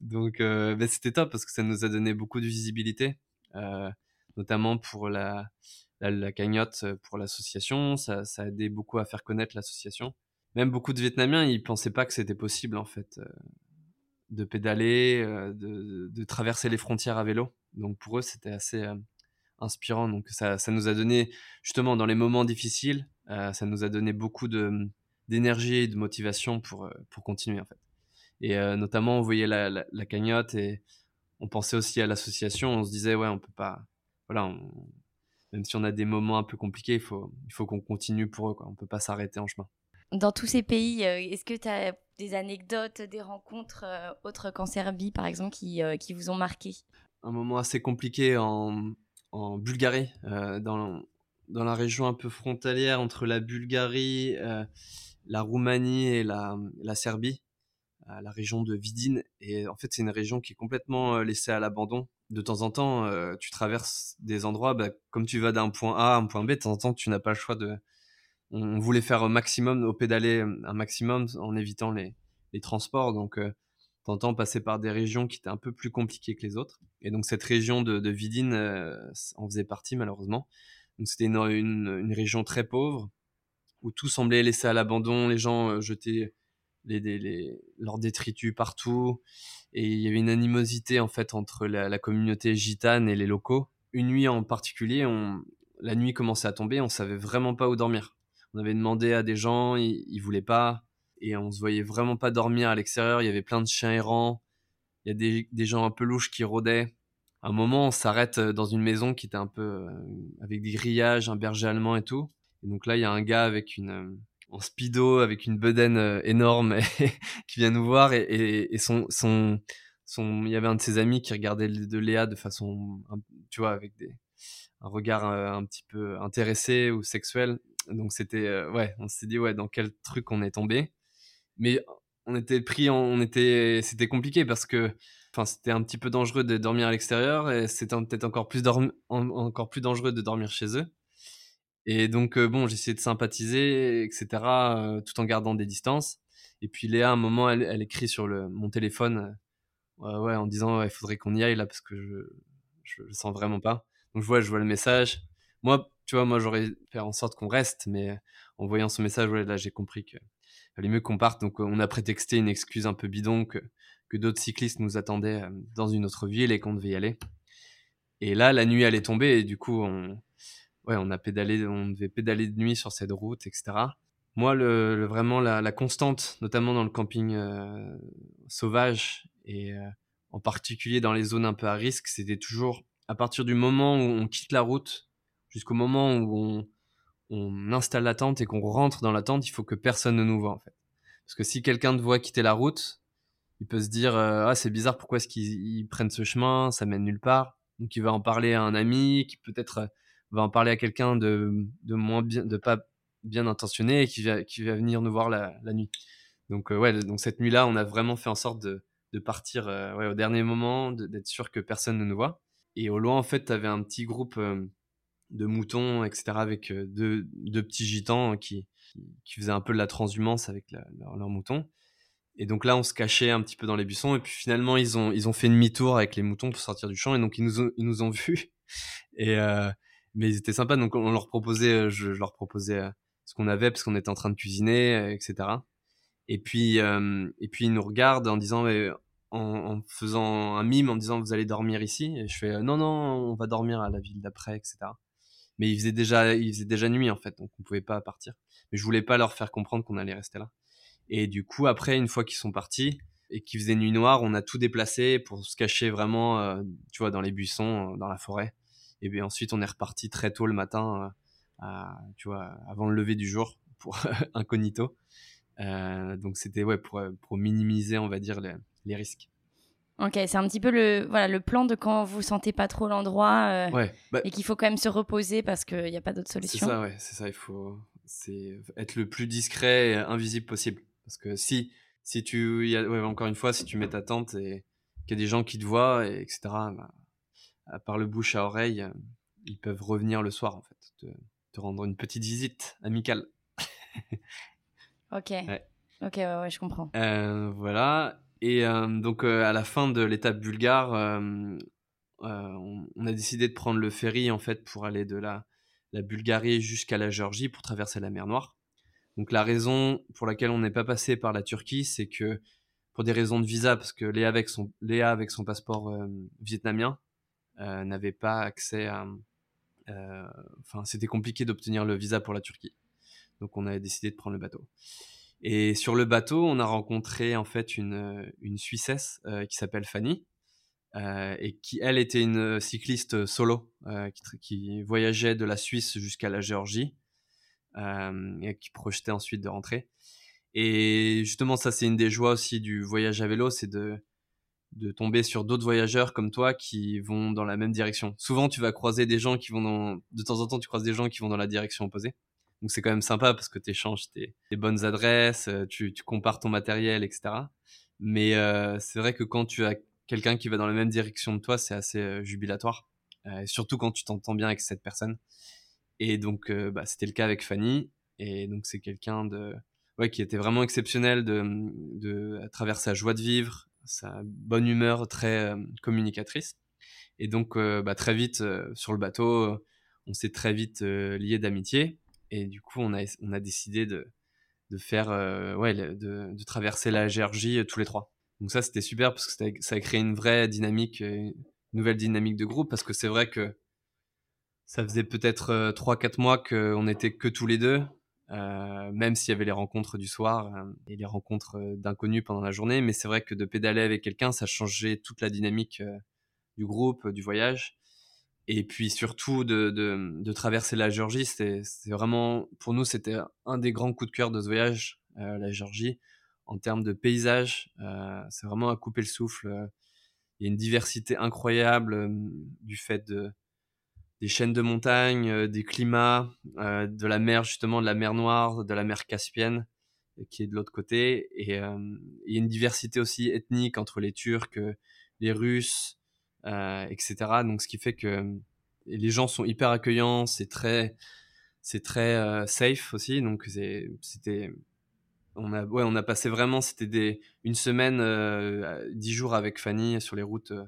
Donc, ben, c'était top parce que ça nous a donné beaucoup de visibilité, notamment pour la, la, cagnotte pour l'association. Ça, ça a aidé beaucoup à faire connaître l'association. Même beaucoup de Vietnamiens, ils pensaient pas que c'était possible en fait de pédaler, de, de, traverser les frontières à vélo. Donc pour eux, c'était assez euh, inspirant. Donc ça, ça nous a donné, justement, dans les moments difficiles, ça nous a donné beaucoup de d'énergie et de motivation pour, pour continuer, en fait. Et notamment, on voyait la, la, cagnotte et on pensait aussi à l'association. On se disait, ouais, on peut pas. Voilà, même si on a des moments un peu compliqués, il faut, il faut qu'on continue pour eux. Quoi. On peut pas s'arrêter en chemin. Dans tous ces pays, est-ce que tu as des anecdotes, des rencontres autres qu'en Serbie, par exemple, qui, qui vous ont marqué Un moment assez compliqué en, Bulgarie, dans, dans la région un peu frontalière entre la Bulgarie, la Roumanie et la, Serbie la région de Vidin. Et en fait, c'est une région qui est complètement euh, laissée à l'abandon. De temps en temps, euh, tu traverses des endroits, bah, comme tu vas d'un point A à un point B, de temps en temps, tu n'as pas le choix de. On voulait faire un maximum, au pédaler un maximum en évitant les, transports. Donc, euh, temps, passer par des régions qui étaient un peu plus compliquées que les autres. Et donc, cette région de, de Vidin en faisait partie, malheureusement. Donc, c'était une, une, région très pauvre où tout semblait laissé à l'abandon. Les gens jetaient leurs détritus partout. Et il y avait une animosité en fait entre la, communauté gitane et les locaux. Une nuit en particulier, la nuit commençait à tomber, on savait vraiment pas où dormir. On avait demandé à des gens, ils, ils voulaient pas, et on se voyait vraiment pas dormir à l'extérieur. Il y avait plein de chiens errants, il y a des, gens un peu louches qui rôdaient. À un moment, on s'arrête dans une maison qui était un peu euh, avec des grillages, un berger allemand et tout. Et donc là, il y a un gars avec une, en speedo avec une bedaine euh, énorme (laughs) qui vient nous voir et, son, son, son, il y avait un de ses amis qui regardait de Léa de façon, tu vois, avec des, un regard euh, un, petit peu intéressé ou sexuel. Donc c'était, euh, ouais, on s'est dit, ouais, dans quel truc on est tombé. Mais on était pris, on était, c'était compliqué parce que, enfin, c'était un petit peu dangereux de dormir à l'extérieur et c'était peut-être encore plus, encore plus dangereux de dormir chez eux. Et donc, euh, bon, j'essayais de sympathiser, etc., euh, tout en gardant des distances. Et puis Léa, à un moment, elle, écrit sur le, mon téléphone, euh, ouais, en disant, il faudrait qu'on y aille là parce que je, je, sens vraiment pas. Donc je vois, je vois le message. Moi, tu vois, moi j'aurais fait en sorte qu'on reste, mais en voyant ce message, là j'ai compris que fallait mieux qu'on parte. Donc on a prétexté une excuse un peu bidon que, d'autres cyclistes nous attendaient dans une autre ville et qu'on devait y aller. Et là, la nuit allait tomber et du coup, on, ouais, on a pédalé, on devait pédaler de nuit sur cette route, etc. Moi, vraiment la, constante, notamment dans le camping euh, sauvage et euh, en particulier dans les zones un peu à risque, c'était toujours à partir du moment où on quitte la route jusqu'au moment où on, on installe la tente et qu'on rentre dans la tente, il faut que personne ne nous voit en fait. Parce que si quelqu'un te voit quitter la route, il peut se dire euh, ah c'est bizarre pourquoi est-ce qu'ils prennent ce chemin, ça mène nulle part. Donc il va en parler à un ami qui peut-être va en parler à quelqu'un de, de moins bien, de pas bien intentionné et qui va, qui va venir nous voir la, la nuit. Donc, euh, ouais, donc cette nuit-là, on a vraiment fait en sorte de, de partir euh, ouais, au dernier moment, d'être sûr que personne ne nous voit. Et au loin, en fait, tu avais un petit groupe euh, de moutons, etc., avec deux, deux, petits gitans qui, qui, faisaient un peu de la transhumance avec leurs moutons. Et donc là, on se cachait un petit peu dans les buissons. Et puis finalement, ils ont, ils ont fait demi-tour avec les moutons pour sortir du champ. Et donc, ils nous ont, ils nous ont vus. (laughs) Et, mais ils étaient sympas donc on leur proposait euh, je, leur proposais euh, ce qu'on avait parce qu'on était en train de cuisiner euh, etc et puis et puis ils nous regardent en disant en, en, faisant un mime en disant vous allez dormir ici? Et je fais non non on va dormir à la ville d'après etc mais il faisait déjà il faisait déjà nuit en fait donc on pouvait pas partir mais je voulais pas leur faire comprendre qu'on allait rester là et du coup après une fois qu'ils sont partis et qu'il faisait nuit noire on a tout déplacé pour se cacher vraiment tu vois dans les buissons dans la forêt et bien ensuite, on est reparti très tôt le matin, euh, tu vois, avant le lever du jour pour (laughs) incognito. Euh, donc c'était ouais pour, minimiser, on va dire, les risques. Ok, c'est un petit peu le, voilà, le plan de quand vous sentez pas trop l'endroit euh, bah et qu'il faut quand même se reposer parce qu'il n'y a pas d'autre solution. C'est ça, ouais, c'est ça. Il faut être le plus discret et invisible possible. Parce que si, si tu, y a, ouais, encore une fois, si tu mets ta tente et qu'il y a des gens qui te voient, et etc., bah, par le bouche à oreille, ils peuvent revenir le soir, en fait, te, rendre une petite visite amicale. (laughs) ok. Ok, ouais, je comprends. Euh, voilà. Et donc, à la fin de l'étape bulgare, on, a décidé de prendre le ferry, en fait, pour aller de la, Bulgarie jusqu'à la Géorgie pour traverser la mer Noire. Donc, la raison pour laquelle on n'est pas passé par la Turquie, c'est que pour des raisons de visa, parce que Léa avec son, Léa avec son passeport vietnamien, n'avait pas accès à, Enfin, c'était compliqué d'obtenir le visa pour la Turquie. Donc on a décidé de prendre le bateau. Et sur le bateau, on a rencontré en fait une, une Suissesse qui s'appelle Fanny, euh, et qui, elle, était une cycliste solo euh, qui, qui, voyageait de la Suisse jusqu'à la Géorgie euh, et qui projetait ensuite de rentrer. Et justement, ça, c'est une des joies aussi du voyage à vélo, c'est de, de tomber sur d'autres voyageurs comme toi qui vont dans la même direction. Souvent, tu vas croiser des gens qui vont dans... De temps en temps, tu croises des gens qui vont dans la direction opposée. Donc, c'est quand même sympa parce que tu échanges tes, tes, bonnes adresses, tu, tu, compares ton matériel, etc. Mais euh, c'est vrai que quand tu as quelqu'un qui va dans la même direction de toi, c'est assez euh, jubilatoire. Euh, surtout quand tu t'entends bien avec cette personne. Et donc, euh, bah, c'était le cas avec Fanny. Et donc, c'est quelqu'un de, ouais, qui était vraiment exceptionnel de, de, à travers sa joie de vivre, sa bonne humeur très communicatrice. Et donc, bah, très vite, sur le bateau, on s'est très vite liés d'amitié. Et du coup, on a, on a décidé de, de faire, ouais, de, de, traverser la Géorgie tous les trois. Donc ça, c'était super parce que ça a créé une vraie dynamique, une nouvelle dynamique de groupe parce que c'est vrai que ça faisait peut-être 3-4 euh, mois qu'on n'était que tous les deux, euh, même s'il y avait les rencontres du soir euh, et les rencontres d'inconnus pendant la journée. Mais c'est vrai que de pédaler avec quelqu'un, ça changeait toute la dynamique du groupe, du voyage. Et puis surtout de, de, de traverser la Géorgie, c'était vraiment, pour nous, c'était un des grands coups de cœur de ce voyage, la Géorgie en termes de paysage. Euh, c'est vraiment à couper le souffle. Il y a une diversité incroyable euh, du fait de, des chaînes de montagnes, euh, des climats, de la mer justement, de la mer Noire, de la mer Caspienne qui est de l'autre côté. Et il y a une diversité aussi ethnique entre les Turcs, les Russes, etc. Donc ce qui fait que les gens sont hyper accueillants, c'est très, c'est très safe aussi. Donc c'était on a, ouais, on a passé vraiment, c'était une semaine, euh, dix jours avec Fanny sur les routes euh,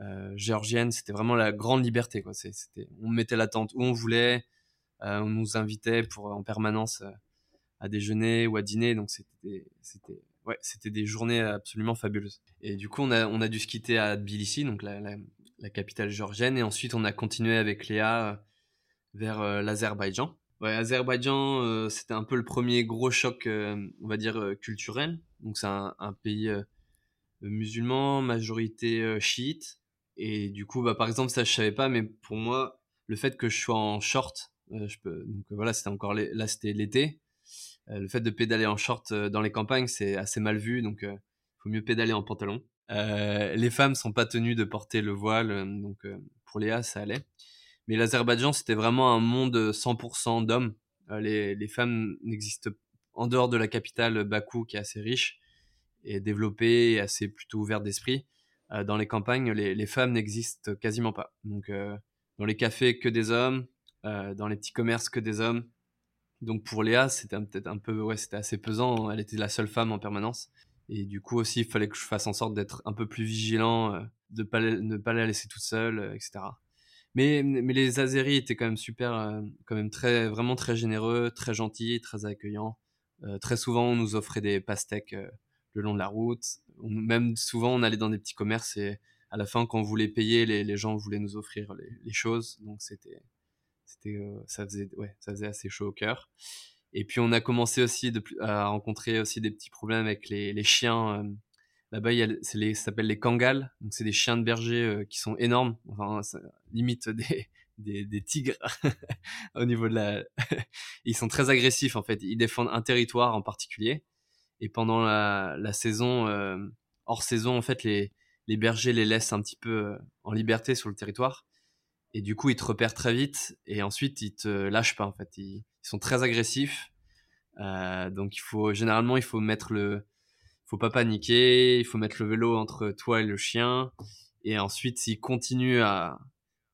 euh géorgiennes. C'était vraiment la grande liberté. Quoi. C'était, on mettait la tente où on voulait. Euh, on nous invitait pour en permanence euh, à déjeuner ou à dîner. Donc c'était, c'était, ouais, c'était des journées absolument fabuleuses. Et du coup, on a, on a dû se quitter à Tbilissi, donc la, capitale géorgienne. Et ensuite, on a continué avec Léa vers l'Azerbaïdjan. Ouais, Azerbaïdjan, euh, c'était un peu le premier gros choc, euh, on va dire, euh, culturel. Donc c'est un, un, pays musulman, majorité chiite. Et du coup, bah, par exemple, ça je savais pas, mais pour moi, le fait que je sois en short, je peux, donc voilà, c'était encore là, c'était l'été. Le fait de pédaler en short dans les campagnes, c'est assez mal vu, donc il faut mieux pédaler en pantalon. les femmes sont pas tenues de porter le voile, donc pour Léa, ça allait. Mais l'Azerbaïdjan, c'était vraiment un monde 100% d'hommes. Euh, les, les, femmes n'existent en dehors de la capitale Bakou, qui est assez riche et développée et assez plutôt ouverte d'esprit. Euh, dans les campagnes, les, les femmes n'existent quasiment pas. Donc, euh, dans les cafés, que des hommes. dans les petits commerces, que des hommes. Donc, pour Léa, c'était peut-être un peu, ouais, c'était assez pesant. Elle était la seule femme en permanence. Et du coup aussi, il fallait que je fasse en sorte d'être un peu plus vigilant, de pas, ne pas la laisser toute seule, etc. Mais, mais les Azeris étaient quand même super, euh, quand même très, vraiment très généreux, très gentils, très accueillants. Euh, très souvent, on nous offrait des pastèques euh, le long de la route. même souvent, on allait dans des petits commerces et à la fin, quand on voulait payer, les, les gens voulaient nous offrir les, les choses. Donc c'était, c'était, ça faisait, ouais, ça faisait assez chaud au cœur. Et puis on a commencé aussi à rencontrer aussi des petits problèmes avec les, chiens Là-bas, il c'est les, ça s'appelle les Kangals. Donc, c'est des chiens de berger euh, qui sont énormes. Enfin, limite (laughs) des, des, tigres (laughs) au niveau de la. (laughs) ils sont très agressifs en fait. Ils défendent un territoire en particulier. Et pendant la, saison, euh, hors saison, en fait, les, les bergers les laissent un petit peu euh, en liberté sur le territoire. Et du coup, ils te repèrent très vite. Et ensuite, ils te lâchent pas en fait. Ils, sont très agressifs. Euh, donc, il faut généralement, il faut mettre le faut pas paniquer, il faut mettre le vélo entre toi et le chien. Et ensuite, s'il continue à,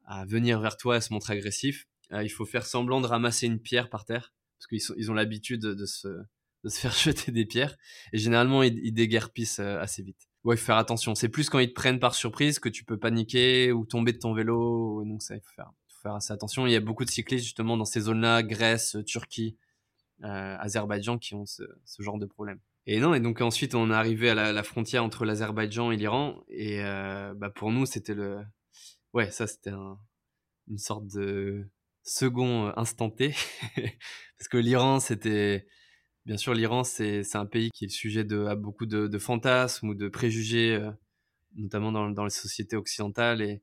à venir vers toi et se montrer agressif, euh, il faut faire semblant de ramasser une pierre par terre, parce qu'ils ils ont l'habitude de se, de se (laughs) faire jeter des pierres. Et généralement, ils, ils déguerpissent euh, assez vite. Ouais, faut faire attention. C'est plus quand ils te prennent par surprise que tu peux paniquer ou tomber de ton vélo. Donc ça, il faut faire, faut faire assez attention. Il y a beaucoup de cyclistes justement dans ces zones-là, Grèce, Turquie, euh, Azerbaïdjan, qui ont ce, genre de problème. Et non, et donc ensuite on est arrivé à la, frontière entre l'Azerbaïdjan et l'Iran, et euh, bah pour nous c'était le, ouais, ça c'était un, une sorte de second instant T, (laughs) parce que l'Iran, c'était bien sûr l'Iran, c'est un pays qui est le sujet de à beaucoup de, fantasmes ou de préjugés, notamment dans, dans les sociétés occidentales et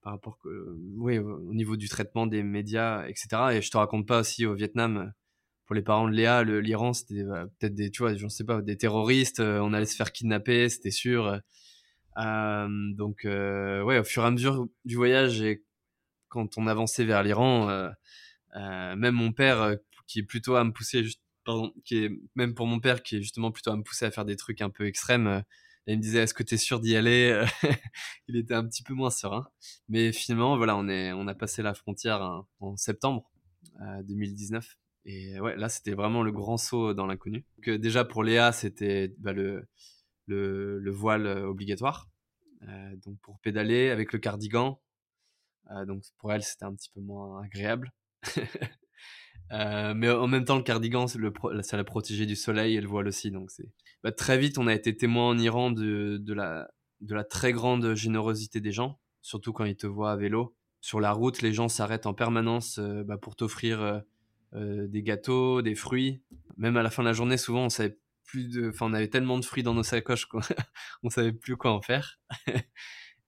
par rapport que, oui, au niveau du traitement des médias, etc. Et je te raconte pas aussi au Vietnam, pour les parents de Léa, l'Iran, c'était peut-être des, tu vois, je sais pas, des terroristes, on allait se faire kidnapper, c'était sûr. Euh, donc, euh, ouais, au fur et à mesure du voyage et quand on avançait vers l'Iran, euh, euh même mon père, qui est plutôt à me pousser, juste, qui est même pour mon père, qui est justement plutôt à me pousser à faire des trucs un peu extrêmes, il me disait est-ce que tu es sûr d'y aller (laughs) Il était un petit peu moins serein. Mais finalement, voilà, on, est, on a passé la frontière hein, en septembre 2019. Et ouais, là, c'était vraiment le grand saut dans l'inconnu. Déjà pour Léa, c'était bah, le, le, le, voile obligatoire. Euh, donc pour pédaler avec le cardigan. Euh, donc pour elle, c'était un petit peu moins agréable. (laughs) Euh, mais en même temps, le cardigan, le, ça l'a protégé du soleil et le voile aussi. Donc c'est bah, très vite, on a été témoin en Iran de, de, la, de la très grande générosité des gens, surtout quand ils te voient à vélo. Sur la route, les gens s'arrêtent en permanence euh, bah, pour t'offrir euh, euh, des gâteaux, des fruits. Même à la fin de la journée, souvent, on savait plus de, enfin, on avait tellement de fruits dans nos sacoches qu'on (laughs) on savait plus quoi en faire. (laughs)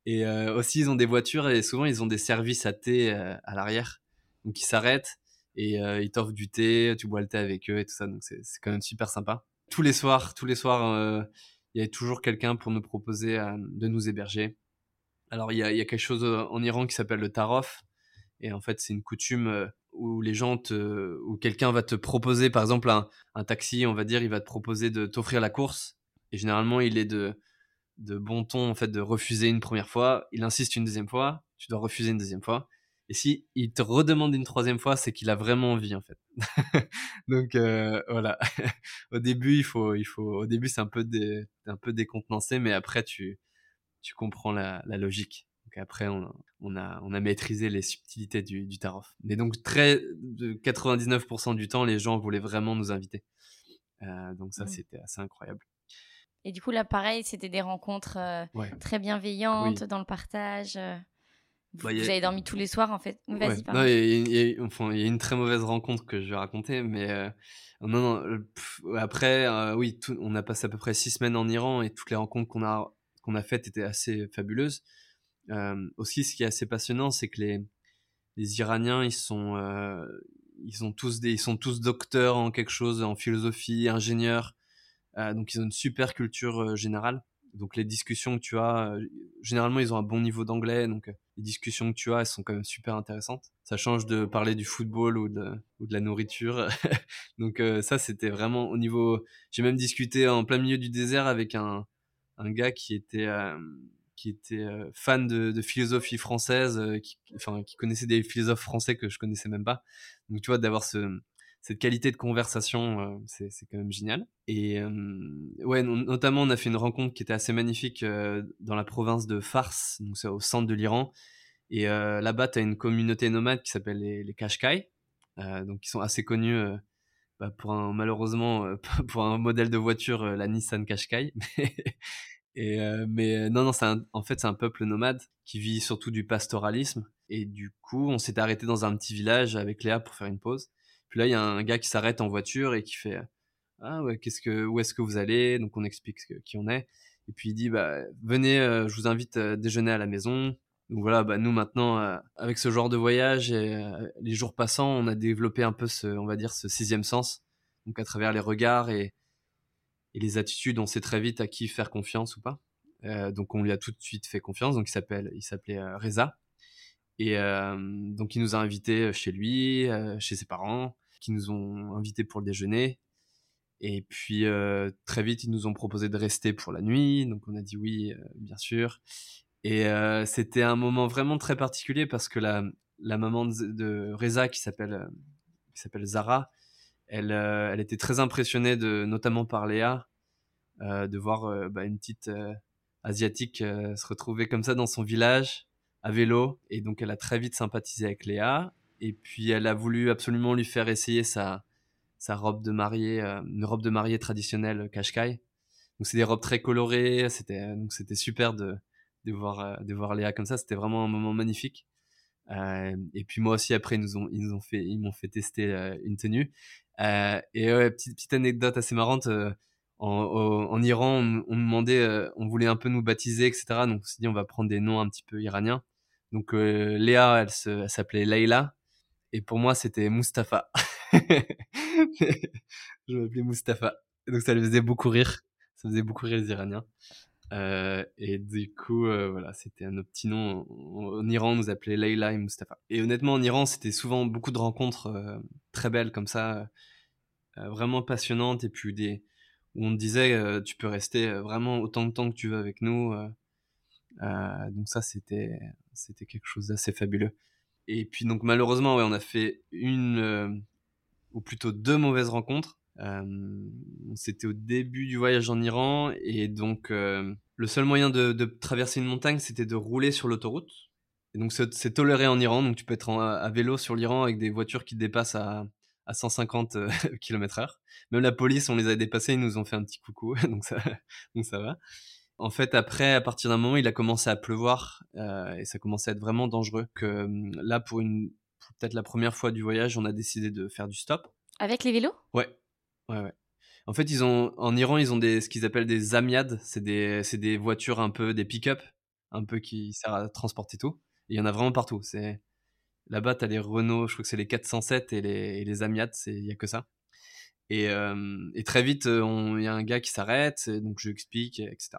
et aussi, ils ont des voitures et souvent, ils ont des services à thé à l'arrière. Donc, ils s'arrêtent et ils t'offrent du thé, tu bois le thé avec eux et tout ça. Donc, c'est quand même super sympa tous les soirs, tous les soirs, euh, il y avait toujours quelqu'un pour nous proposer euh, de nous héberger. Alors il y, a, quelque chose euh, en Iran qui s'appelle le tarof, et en fait c'est une coutume où les gens te, où quelqu'un va te proposer, par exemple un, un, taxi, on va dire, il va te proposer de t'offrir la course, et généralement il est de de bon ton en fait de refuser une première fois, il insiste une deuxième fois, tu dois refuser une deuxième fois, et si il te redemande une troisième fois, c'est qu'il a vraiment envie en fait. (laughs) Donc euh, voilà. (laughs) au début, il faut, il faut, au début c'est un peu des, un peu décontenancé, mais après tu, tu comprends la, la logique. Donc après, on, on, a, on a maîtrisé les subtilités du, du tarot. Mais donc très, de 99% du temps, les gens voulaient vraiment nous inviter. Euh, donc ça, mmh. c'était assez incroyable. Et du coup, là, pareil, c'était des rencontres euh, très bienveillantes dans le partage. Vous, bah, avez dormi tous les soirs en fait. Vas-y, Non, il y, a, enfin, y, a une très mauvaise rencontre que je vais raconter, mais euh, non, non. après, euh, oui, on a passé à peu près six semaines en Iran et toutes les rencontres qu'on a qu'on a faites étaient assez fabuleuses. Euh, aussi, ce qui est assez passionnant, c'est que les les Iraniens, ils sont ils sont tous des ils sont tous docteurs en quelque chose, en philosophie, ingénieurs. donc ils ont une super culture générale donc les discussions que tu as, euh, généralement ils ont un bon niveau d'anglais, donc euh, les discussions que tu as, elles sont quand même super intéressantes. Ça change de parler du football ou de, ou de la nourriture. (laughs) donc euh, ça c'était vraiment au niveau. J'ai même discuté en plein milieu du désert avec un, un gars qui était qui était fan de, de, philosophie française, qui, enfin qui connaissait des philosophes français que je connaissais même pas. Donc tu vois d'avoir ce cette qualité de conversation, euh, c'est, quand même génial. Et euh, ouais, notamment, on a fait une rencontre qui était assez magnifique euh, dans la province de Fars, donc au centre de l'Iran. Et là-bas, tu as une communauté nomade qui s'appelle les, les Qashqai, donc qui sont assez connus bah, pour un, malheureusement, (laughs) pour un modèle de voiture, la Nissan Qashqai. (laughs) Mais non, non, en fait c'est un peuple nomade qui vit surtout du pastoralisme. Et du coup, on s'est arrêté dans un petit village avec Léa pour faire une pause. Puis là, il y a un gars qui s'arrête en voiture et qui fait Ah ouais, qu'est-ce que, où est-ce que vous allez? Donc on explique qui on est. Et puis il dit bah, Venez, euh, je vous invite à déjeuner à la maison. Donc voilà, bah, nous maintenant, euh, avec ce genre de voyage et euh, les jours passants, on a développé un peu ce, on va dire, ce sixième sens. Donc à travers les regards et, et les attitudes, on sait très vite à qui faire confiance ou pas. donc on lui a tout de suite fait confiance. Donc il s'appelle, il s'appelait Reza. Et donc il nous a invités chez lui, chez ses parents qui nous ont invités pour le déjeuner. Et puis euh, très vite, ils nous ont proposé de rester pour la nuit. Donc on a dit oui, euh, bien sûr. Et euh, c'était un moment vraiment très particulier parce que la, maman de, Reza, qui s'appelle s'appelle Zara, elle, elle était très impressionnée de, notamment par Léa, de voir bah, une petite asiatique se retrouver comme ça dans son village à vélo. Et donc elle a très vite sympathisé avec Léa. Et puis elle a voulu absolument lui faire essayer sa, robe de mariée, euh, une robe de mariée traditionnelle Qashqai. Donc c'est des robes très colorées, c'était donc c'était super de voir euh, Léa comme ça, c'était vraiment un moment magnifique. Euh, et puis moi aussi après ils nous ont fait ils m'ont fait tester euh, une tenue. Euh, et ouais, petite anecdote assez marrante. Euh, en, Iran, on, on demandait, on voulait un peu nous baptiser, etc. Donc on s'est dit on va prendre des noms un petit peu iraniens. Donc Léa, elle, s'appelait Layla. Et pour moi, c'était Mustapha. (laughs) je m'appelais Mustapha. Donc ça les faisait beaucoup rire. Ça faisait beaucoup rire les Iraniens. Euh, et du coup, euh, voilà, c'était un petit nom. En, Iran, on nous appelait Leila et Mustafa. Et honnêtement, en Iran, c'était souvent beaucoup de rencontres euh, très belles comme ça, vraiment passionnantes. Et puis des où on disait, tu peux rester vraiment autant de temps que tu veux avec nous. donc ça, c'était c'était quelque chose d'assez fabuleux. Et puis donc malheureusement, ouais, on a fait une ou plutôt deux mauvaises rencontres. Euh, C'était au début du voyage en Iran et donc euh, le seul moyen de, traverser une montagne, c'était de rouler sur l'autoroute. Et donc c'est toléré en Iran, donc tu peux être à vélo sur l'Iran avec des voitures qui dépassent à, à 150 (laughs) km/h. Même la police, on les a dépassés, ils nous ont fait un petit coucou, (laughs) donc ça, donc ça va. En fait, après, à partir d'un moment, il a commencé à pleuvoir euh, et ça commençait à être vraiment dangereux. Que là, pour une peut-être la première fois du voyage, on a décidé de faire du stop. Avec les vélos? Ouais, ouais, ouais. En fait, ils ont en Iran, ils ont des ce qu'ils appellent des amiades. C'est des c'est des voitures un peu des pick-up, un peu qui servent à transporter tout. Et il y en a vraiment partout. C'est là-bas, t'as les Renault, je crois que c'est les 407 et les et les amiades, c'est il y a que ça. Et, euh, et très vite, il y a un gars qui s'arrête, donc je lui explique, etc.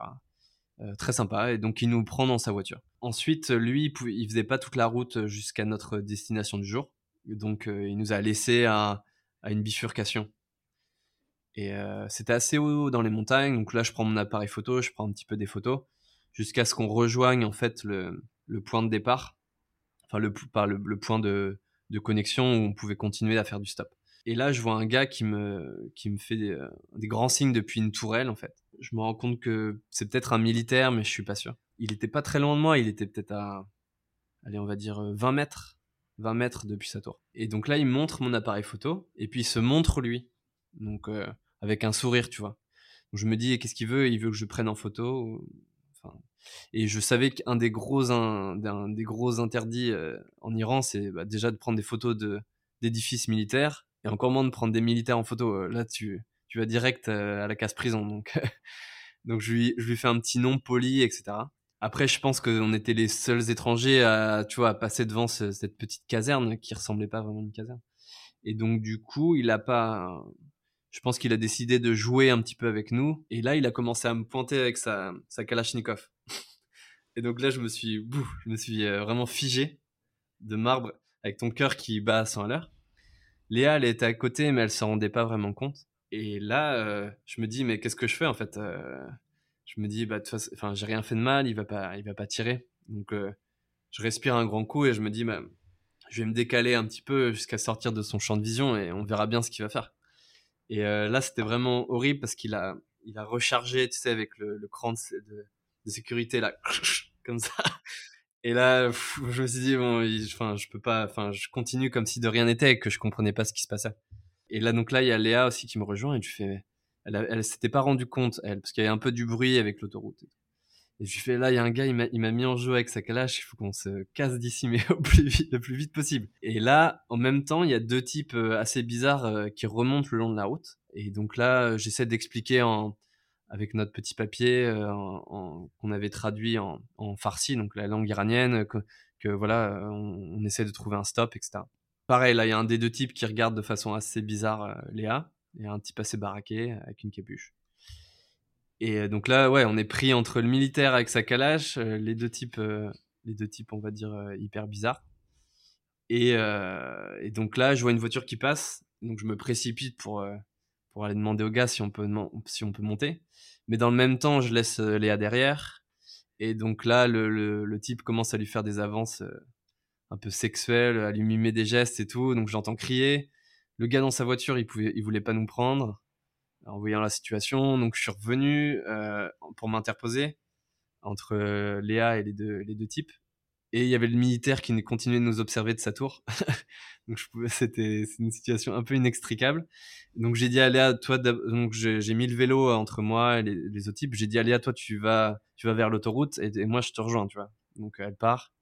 Euh, très sympa, et donc il nous prend dans sa voiture. Ensuite, lui, il, pouvait, faisait pas toute la route jusqu'à notre destination du jour, donc euh, il nous a laissé à, une bifurcation. Et euh, c'était assez haut dans les montagnes, donc là je prends mon appareil photo, je prends un petit peu des photos, jusqu'à ce qu'on rejoigne en fait le, point de départ, enfin le, par le, point de, de, connexion où on pouvait continuer à faire du stop. Et là je vois un gars qui me, qui me fait des, des grands signes depuis une tourelle en fait. Je me rends compte que c'est peut-être un militaire, mais je suis pas sûr. Il était pas très loin de moi, il était peut-être à, allez on va dire 20 mètres, 20 mètres depuis sa tour. Et donc là il montre mon appareil photo, et puis il se montre lui. Donc euh, avec un sourire, tu vois. Je me dis, qu'est-ce qu'il veut? Il veut que je prenne en photo. Et je savais qu'un des gros, un, des gros interdits euh, en Iran, c'est bah, déjà de prendre des photos de, d'édifices militaires, et encore moins de prendre des militaires en photo. Euh, là, tu, tu vas direct euh, à la casse prison. Donc, (laughs) donc je, lui, je lui fais un petit nom poli, etc. Après, je pense qu'on était les seuls étrangers à, tu vois, à passer devant ce, cette petite caserne qui ressemblait pas vraiment à une caserne. Et donc, du coup, il a pas, je pense qu'il a décidé de jouer un petit peu avec nous. Et là, il a commencé à me pointer avec sa, sa Kalachnikov. (laughs) et donc là, je me suis, bouh, je me suis euh, vraiment figé de marbre avec ton cœur qui bat à 100 à l'heure. Léa, elle était à côté, mais elle se rendait pas vraiment compte. Et là, euh, je me dis, mais qu'est-ce que je fais en fait euh, Je me dis, bah, enfin, j'ai rien fait de mal, il va pas, il va pas tirer. Donc, euh, je respire un grand coup et je me dis, bah, je vais me décaler un petit peu jusqu'à sortir de son champ de vision et on verra bien ce qu'il va faire. Et là, c'était vraiment horrible parce qu'il a, il a rechargé, tu sais, avec le, cran de, sécurité là, (laughs) comme ça. Et là, je me suis dit bon, enfin, je peux pas, enfin, je continue comme si de rien n'était et que je comprenais pas ce qui se passait. Et là, donc là, il y a Léa aussi qui me rejoint et je fais, elle, elle s'était pas rendu compte, elle, parce qu'il y avait un peu du bruit avec l'autoroute. Et je fais là, il y a un gars, il m'a mis en jeu avec sa calache, il faut qu'on se casse d'ici, mais (laughs) au plus vite, le plus vite possible. Et là, en même temps, il y a deux types assez bizarres qui remontent le long de la route. Et donc là, j'essaie d'expliquer en, avec notre petit papier euh, qu'on avait traduit en, en, farsi, donc la langue iranienne, que, que voilà, on, essaie de trouver un stop, etc. Pareil, là, il y a un des deux types qui regarde de façon assez bizarre euh, Léa, et un type assez baraqué avec une capuche. Et donc là, ouais, on est pris entre le militaire avec sa calache, euh, les deux types, euh, les deux types, on va dire, euh, hyper bizarres. Et, donc là, je vois une voiture qui passe, donc je me précipite pour, pour aller demander au gars si on peut, si on peut monter. Mais dans le même temps, je laisse Léa derrière. Et donc là, le, le type commence à lui faire des avances un peu sexuelles, à lui des gestes et tout. Donc j'entends crier. Le gars dans sa voiture, il pouvait, voulait pas nous prendre en voyant la situation. Donc je suis revenu euh, pour m'interposer entre euh, Léa et les deux, types. Et il y avait le militaire qui continuait de nous observer de sa tour. (laughs) donc (laughs) c'était, une situation un peu inextricable. Donc j'ai dit à Léa, toi, donc j'ai mis le vélo entre moi et les, les, autres types. J'ai dit à Léa, toi, tu vas, tu vas vers l'autoroute et, et, moi je te rejoins, tu vois. Donc elle part.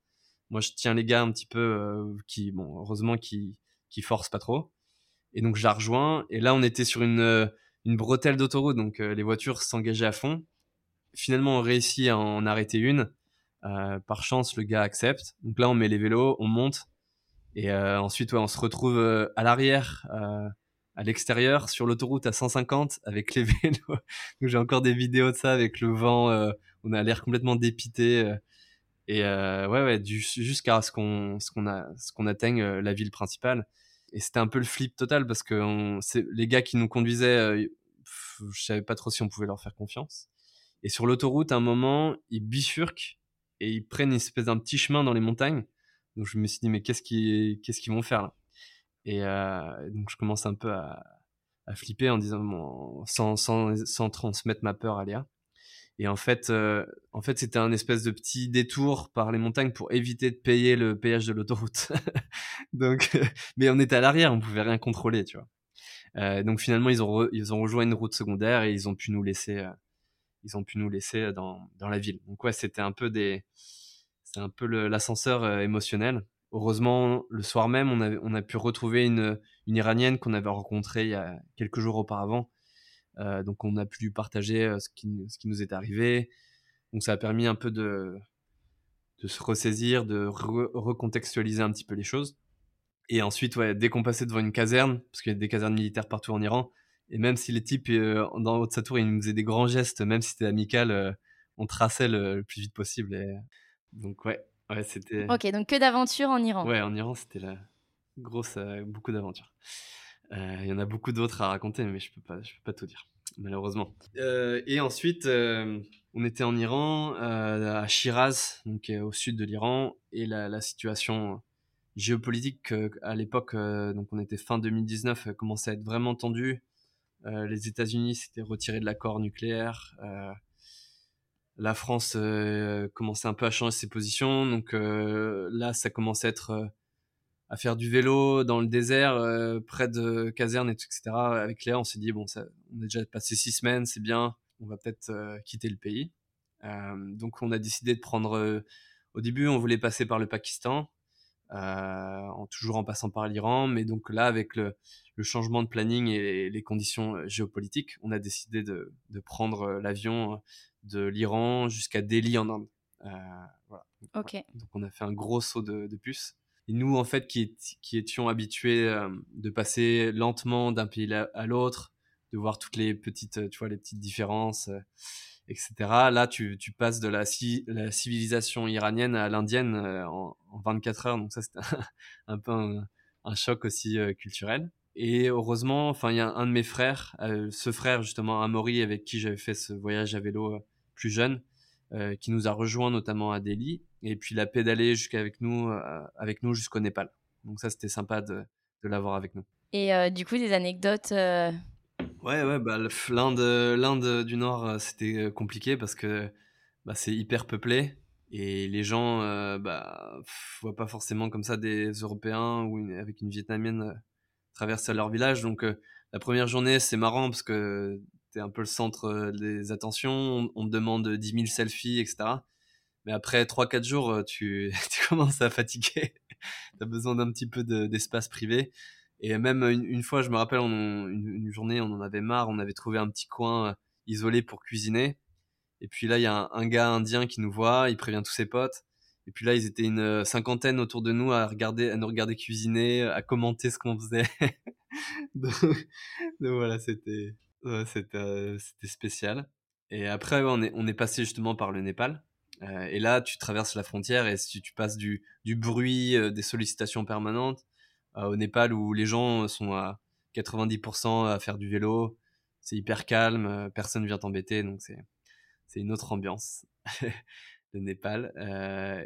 Moi, je tiens les gars un petit peu euh, qui, bon, heureusement, qui, qui forcent pas trop. Et donc, je la rejoins. Et là, on était sur une, euh, une bretelle d'autoroute, donc euh, les voitures s'engageaient à fond. Finalement, on réussit à en arrêter une. par chance, le gars accepte. Donc là, on met les vélos, on monte. Et ensuite, on se retrouve à l'arrière à l'extérieur sur l'autoroute à 150 avec les (laughs) vélos. J'ai encore des vidéos de ça avec le vent. On a l'air complètement dépité. Et euh, ouais, ouais, jusqu'à ce qu'on qu'on a ce qu'on atteigne la ville principale. Et c'était un peu le flip total parce que les gars qui nous conduisaient, je savais pas trop si on pouvait leur faire confiance. Et sur l'autoroute, à un moment, ils bifurquent et ils prennent une espèce d'un petit chemin dans les montagnes. Donc je me suis dit mais qu'est-ce qu'ils qu'est-ce qu'ils vont faire là? Et euh, donc je commence un peu à, à flipper en disant sans, sans, sans, transmettre ma peur à Léa. Et en fait, euh, en fait, c'était un espèce de petit détour par les montagnes pour éviter de payer le péage de l'autoroute. (laughs) donc, mais on était à l'arrière, on pouvait rien contrôler, tu vois. Euh, donc finalement, ils ont ils ont rejoint une route secondaire et ils ont pu nous laisser, euh, ils ont pu nous laisser dans dans la ville. Donc ouais, c'était un peu des, c'est un peu l'ascenseur euh, émotionnel. Heureusement, le soir même, on a, on a pu retrouver une, une Iranienne qu'on avait rencontrée il y a quelques jours auparavant. Euh, donc on a pu partager euh, ce qui, ce qui nous est arrivé. Donc ça a permis un peu de, de se ressaisir, de recontextualiser un petit peu les choses. Et ensuite, ouais, dès qu'on passait devant une caserne, parce qu'il y a des casernes militaires partout en Iran, et même si les types euh, dans haut de sa tour, ils nous faisaient des grands gestes, même si c'était amical, euh, on traçait le, le, plus vite possible. Et... Donc ouais, Ouais, c'était. Ok, donc que d'aventures en Iran. Ouais, en Iran, c'était la grosse, euh, beaucoup d'aventures. Euh, il y en a beaucoup d'autres à raconter, mais je peux pas, je peux pas tout dire, malheureusement. Euh, et ensuite, on était en Iran, à Shiraz, donc au sud de l'Iran, et la, situation géopolitique à l'époque, donc on était fin 2019, commençait à être vraiment tendue. les États-Unis s'étaient retirés de l'accord nucléaire la France euh, commençait un peu à changer ses positions. Donc euh, là, ça commençait à être euh, à faire du vélo dans le désert, près de tout, etc. Avec Léa, on s'est dit bon, ça, on a déjà passé six semaines, c'est bien, on va peut-être quitter le pays. donc on a décidé de prendre. au début, on voulait passer par le Pakistan, en, toujours en passant par l'Iran, mais donc là, avec le, le changement de planning et les, conditions géopolitiques, on a décidé de, de prendre l'avion de l'Iran jusqu'à Delhi en Inde. Euh, voilà. Ok. Donc on a fait un gros saut de, de puce. Et nous, en fait, qui, qui étions habitués euh, de passer lentement d'un pays à l'autre, de voir toutes les petites, tu vois, les petites différences, euh, etc. Là, tu, tu passes de la, la, civilisation iranienne à l'indienne en, en, 24 heures. Donc ça, c'était (laughs) un, peu un, un, choc aussi culturel. Et heureusement, enfin, il y a un de mes frères, ce frère justement, Amaury, avec qui j'avais fait ce voyage à vélo plus jeune, euh, qui nous a rejoint notamment à Delhi, et puis il a pédalé jusqu'avec nous, euh, avec nous jusqu'au Népal. Donc ça, c'était sympa de, de l'avoir avec nous. Et euh, du coup, des anecdotes Ouais, ouais, bah, l'Inde, l'Inde du Nord, c'était compliqué parce que bah, c'est hyper peuplé. Et les gens bah, voient pas forcément comme ça des Européens ou avec une Vietnamienne traverser leur village. Donc la première journée, c'est marrant parce que t'es un peu le centre euh, des attentions, on, te demande 10 000 selfies, etc. Mais après 3-4 jours, euh, tu, (laughs) tu, commences à fatiguer. (laughs) tu as besoin d'un petit peu d'espace privé. Et même une, fois, je me rappelle, une, journée, on en avait marre, on avait trouvé un petit coin euh, isolé pour cuisiner. Et puis là, il y a un, gars indien qui nous voit, il prévient tous ses potes. Et puis là, ils étaient une cinquantaine autour de nous à regarder, à nous regarder cuisiner, à commenter ce qu'on faisait. (laughs) donc, voilà, c'était, Ouais, c'était, c'était spécial. Et après, on, est, on est passé justement par le Népal. Euh, et là, tu traverses la frontière et si tu passes du, du bruit, euh, des sollicitations permanentes, euh, au Népal où les gens sont à 90% à faire du vélo, c'est hyper calme, personne vient t'embêter, donc c'est, une autre ambiance, (laughs) le Népal.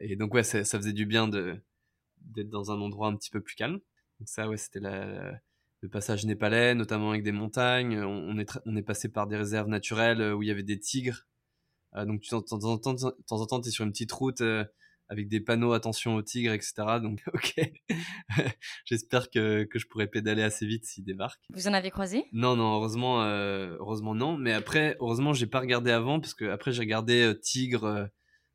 et donc ouais, ça, ça faisait du bien d'être dans un endroit un petit peu plus calme. Donc ça, ouais, c'était le passage népalais, notamment avec des montagnes. On, est, on est passé par des réserves naturelles où il y avait des tigres. Euh, donc, de temps en temps, de temps en temps, tu es sur une petite route euh, avec des panneaux attention aux tigres, etc. (laughs) Donc, ok. (laughs) J'espère que, que je pourrais pédaler assez vite s'ils débarquent. Vous en avez croisé? Non, non, heureusement, heureusement non. Mais après, heureusement, j'ai pas regardé avant parce que après j'ai regardé tigre,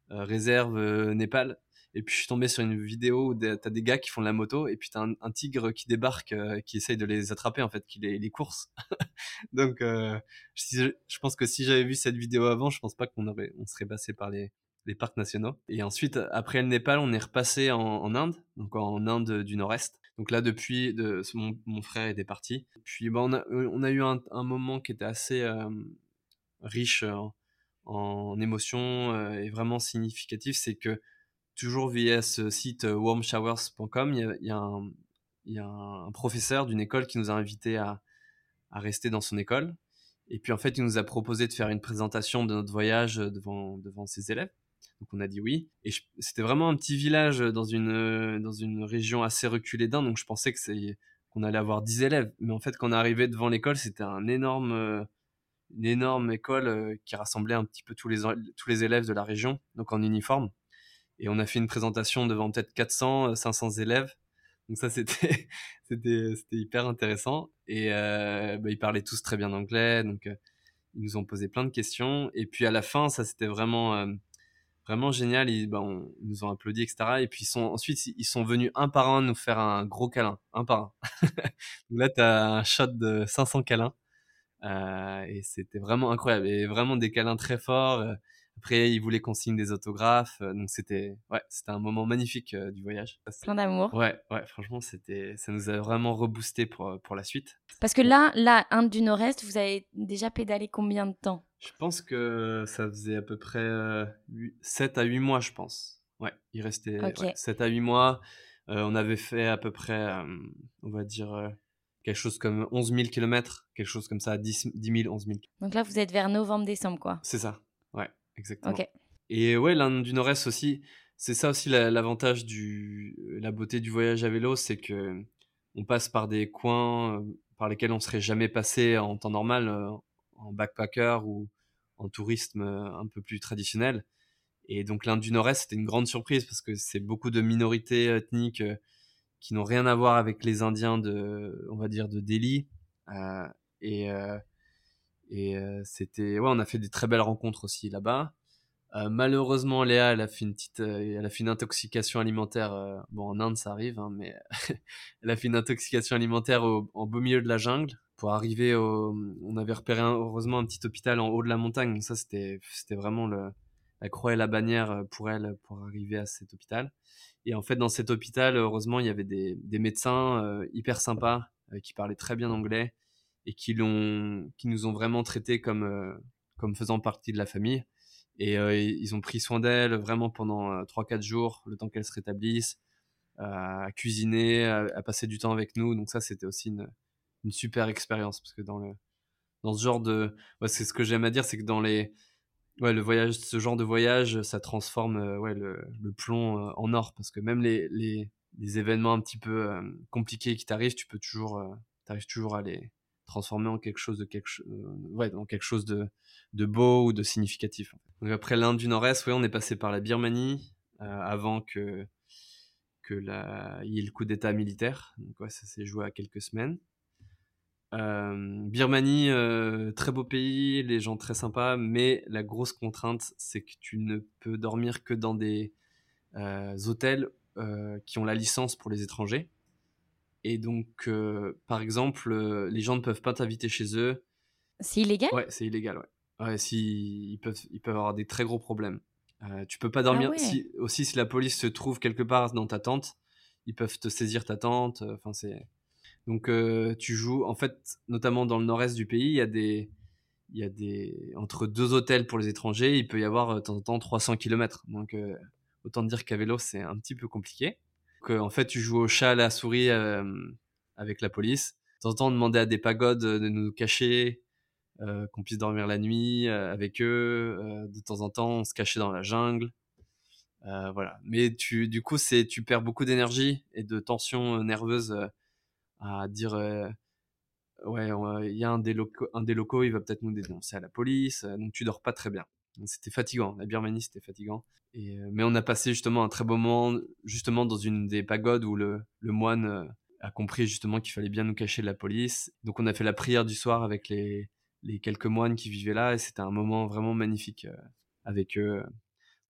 réserve, Népal. Et puis je suis tombé sur une vidéo où t'as des gars qui font de la moto et puis t'as un, tigre qui débarque, euh, qui essaye de les attraper en fait, qui les, les course. (laughs) Donc euh, je, pense que si j'avais vu cette vidéo avant, je pense pas qu'on aurait, on serait passé par les, les parcs nationaux. Et ensuite, après le Népal, on est repassé en, en Inde, donc en Inde du Nord-Est. Donc là, depuis, de, mon, mon, frère était parti. Puis bah, on, a, a eu un, moment qui était assez euh, riche en, en émotions euh, et vraiment significatif, c'est que toujours via ce site euh, warmshowers.com, il y a, un, professeur d'une école qui nous a invités à, rester dans son école. Et puis en fait, il nous a proposé de faire une présentation de notre voyage devant, ses élèves. Donc on a dit oui. Et c'était vraiment un petit village dans une, dans une région assez reculée d'Inde. Donc je pensais que c'est qu'on allait avoir 10 élèves. Mais en fait, quand on est arrivé devant l'école, c'était un énorme, une énorme école qui rassemblait un petit peu tous les, tous les élèves de la région, donc en uniforme. Et on a fait une présentation devant peut-être 400, 500 élèves. Donc ça, c'était, (laughs) c'était, c'était hyper intéressant. Et euh, bah, ils parlaient tous très bien anglais. Donc euh, ils nous ont posé plein de questions. Et puis à la fin, ça c'était vraiment euh, vraiment génial. Ils, bah, nous ont applaudi, etc. Et puis ils sont, ensuite, ils sont venus un par un nous faire un gros câlin, un par un. (laughs) Donc là, tu as un shot de 500 câlins. Euh, et c'était vraiment incroyable. Et vraiment des câlins très forts. Après, ils voulaient qu'on signe des autographes. Donc c'était ouais, c'était un moment magnifique euh, du voyage. Plein d'amour. Ouais, ouais, franchement, c'était ça nous a vraiment reboosté pour, pour la suite. Parce que là, là, Inde du Nord-Est, vous avez déjà pédalé combien de temps? Je pense que ça faisait à peu près 7 à 8 mois, je pense. Ouais, il restait Ok. ouais, 7 à 8 mois. Euh, on avait fait à peu près, euh, on va dire, euh, quelque chose comme 11 000 km, quelque chose comme ça, 10, 10 000, 11 000. Donc là, vous êtes vers novembre-décembre, quoi. C'est ça, exactement. Et ouais, l'Inde du Nord-Est aussi, c'est ça aussi la- l'avantage du, la beauté du voyage à vélo, c'est que on passe par des coins euh, par lesquels on serait jamais passé en temps normal, euh, en backpacker ou en tourisme euh, un peu plus traditionnel. Et donc l'Inde du Nord-Est, c'était une grande surprise parce que c'est beaucoup de minorités ethniques euh, qui n'ont rien à voir avec les Indiens de, on va dire, de Delhi. Euh, et euh, et euh, c'était, ouais, on a fait des très belles rencontres aussi là-bas. Euh, malheureusement, Léa, elle a fait une petite, euh, elle a fait une intoxication alimentaire. euh, bon, en Inde, ça arrive, hein, mais (laughs) elle a fait une intoxication alimentaire au, en beau milieu de la jungle. Pour arriver au, on avait repéré heureusement un petit hôpital en haut de la montagne. Ça, c'était, c'était vraiment le, la croix et la bannière euh, pour elle pour arriver à cet hôpital. Et en fait, dans cet hôpital, heureusement, il y avait des, des médecins hyper sympas qui parlaient très bien anglais et qui l'ont, qui nous ont vraiment traités comme, euh, comme faisant partie de la famille. Et euh, ils ont pris soin d'elle vraiment pendant euh, 3-4 jours, le temps qu'elle se rétablisse, euh, à cuisiner, à, passer du temps avec nous. Donc ça, c'était aussi une, super expérience parce que dans le dans ce genre de, c'est ce que j'aime à dire, c'est que dans les, ouais, le voyage, ce genre de voyage, ça transforme euh, ouais le, le plomb euh, en or parce que même les les, les événements un petit peu euh, compliqués qui t'arrivent, tu peux toujours, euh, t'arrives toujours à les transformer en quelque chose de quelque euh, ouais, dans quelque chose de de beau ou de significatif. Donc après l'Inde du Nord-Est, ouais, on est passé par la Birmanie euh, avant que que la il y ait le coup d'État militaire. Donc ouais, ça s'est joué à quelques semaines. Euh, Birmanie, très beau pays, les gens très sympas, mais la grosse contrainte, c'est que tu ne peux dormir que dans des hôtels qui ont la licence pour les étrangers. Et donc, euh, par exemple, euh, les gens ne peuvent pas t'inviter chez eux. C'est illégal? Ouais, c'est illégal, ouais. Ouais, si, ils, peuvent, ils peuvent avoir des très gros problèmes. Euh, tu peux pas dormir. Ah ouais. si, aussi, si la police se trouve quelque part dans ta tente, ils peuvent te saisir ta tente. euh, Enfin, c'est. Donc, tu joues. En fait, notamment dans le nord-est du pays, il y a des. Il y a des. Entre deux hôtels pour les étrangers, il peut y avoir de temps en temps 300 km. Donc, autant dire qu'à vélo, c'est un petit peu compliqué. Euh, en fait, tu joues au chat à la souris euh, avec la police. De temps en temps, on demandait à des pagodes de nous cacher euh, qu'on puisse dormir la nuit euh, avec eux. Euh, de temps en temps, on se cachait dans la jungle. Euh, voilà. Mais tu, du coup, tu perds beaucoup d'énergie et de tension euh, nerveuse euh, à dire, euh, ouais, il y a un des locaux, un des locaux, il va peut-être nous dénoncer à la police. euh, donc tu dors pas très bien. Donc, C'était fatigant. La Birmanie, c'était fatigant. Euh, mais on a passé justement un très beau moment, justement dans une des pagodes où le, moine euh, a compris justement qu'il fallait bien nous cacher de la police. Donc on a fait la prière du soir avec les, quelques moines qui vivaient là et c'était un moment vraiment magnifique euh, avec eux.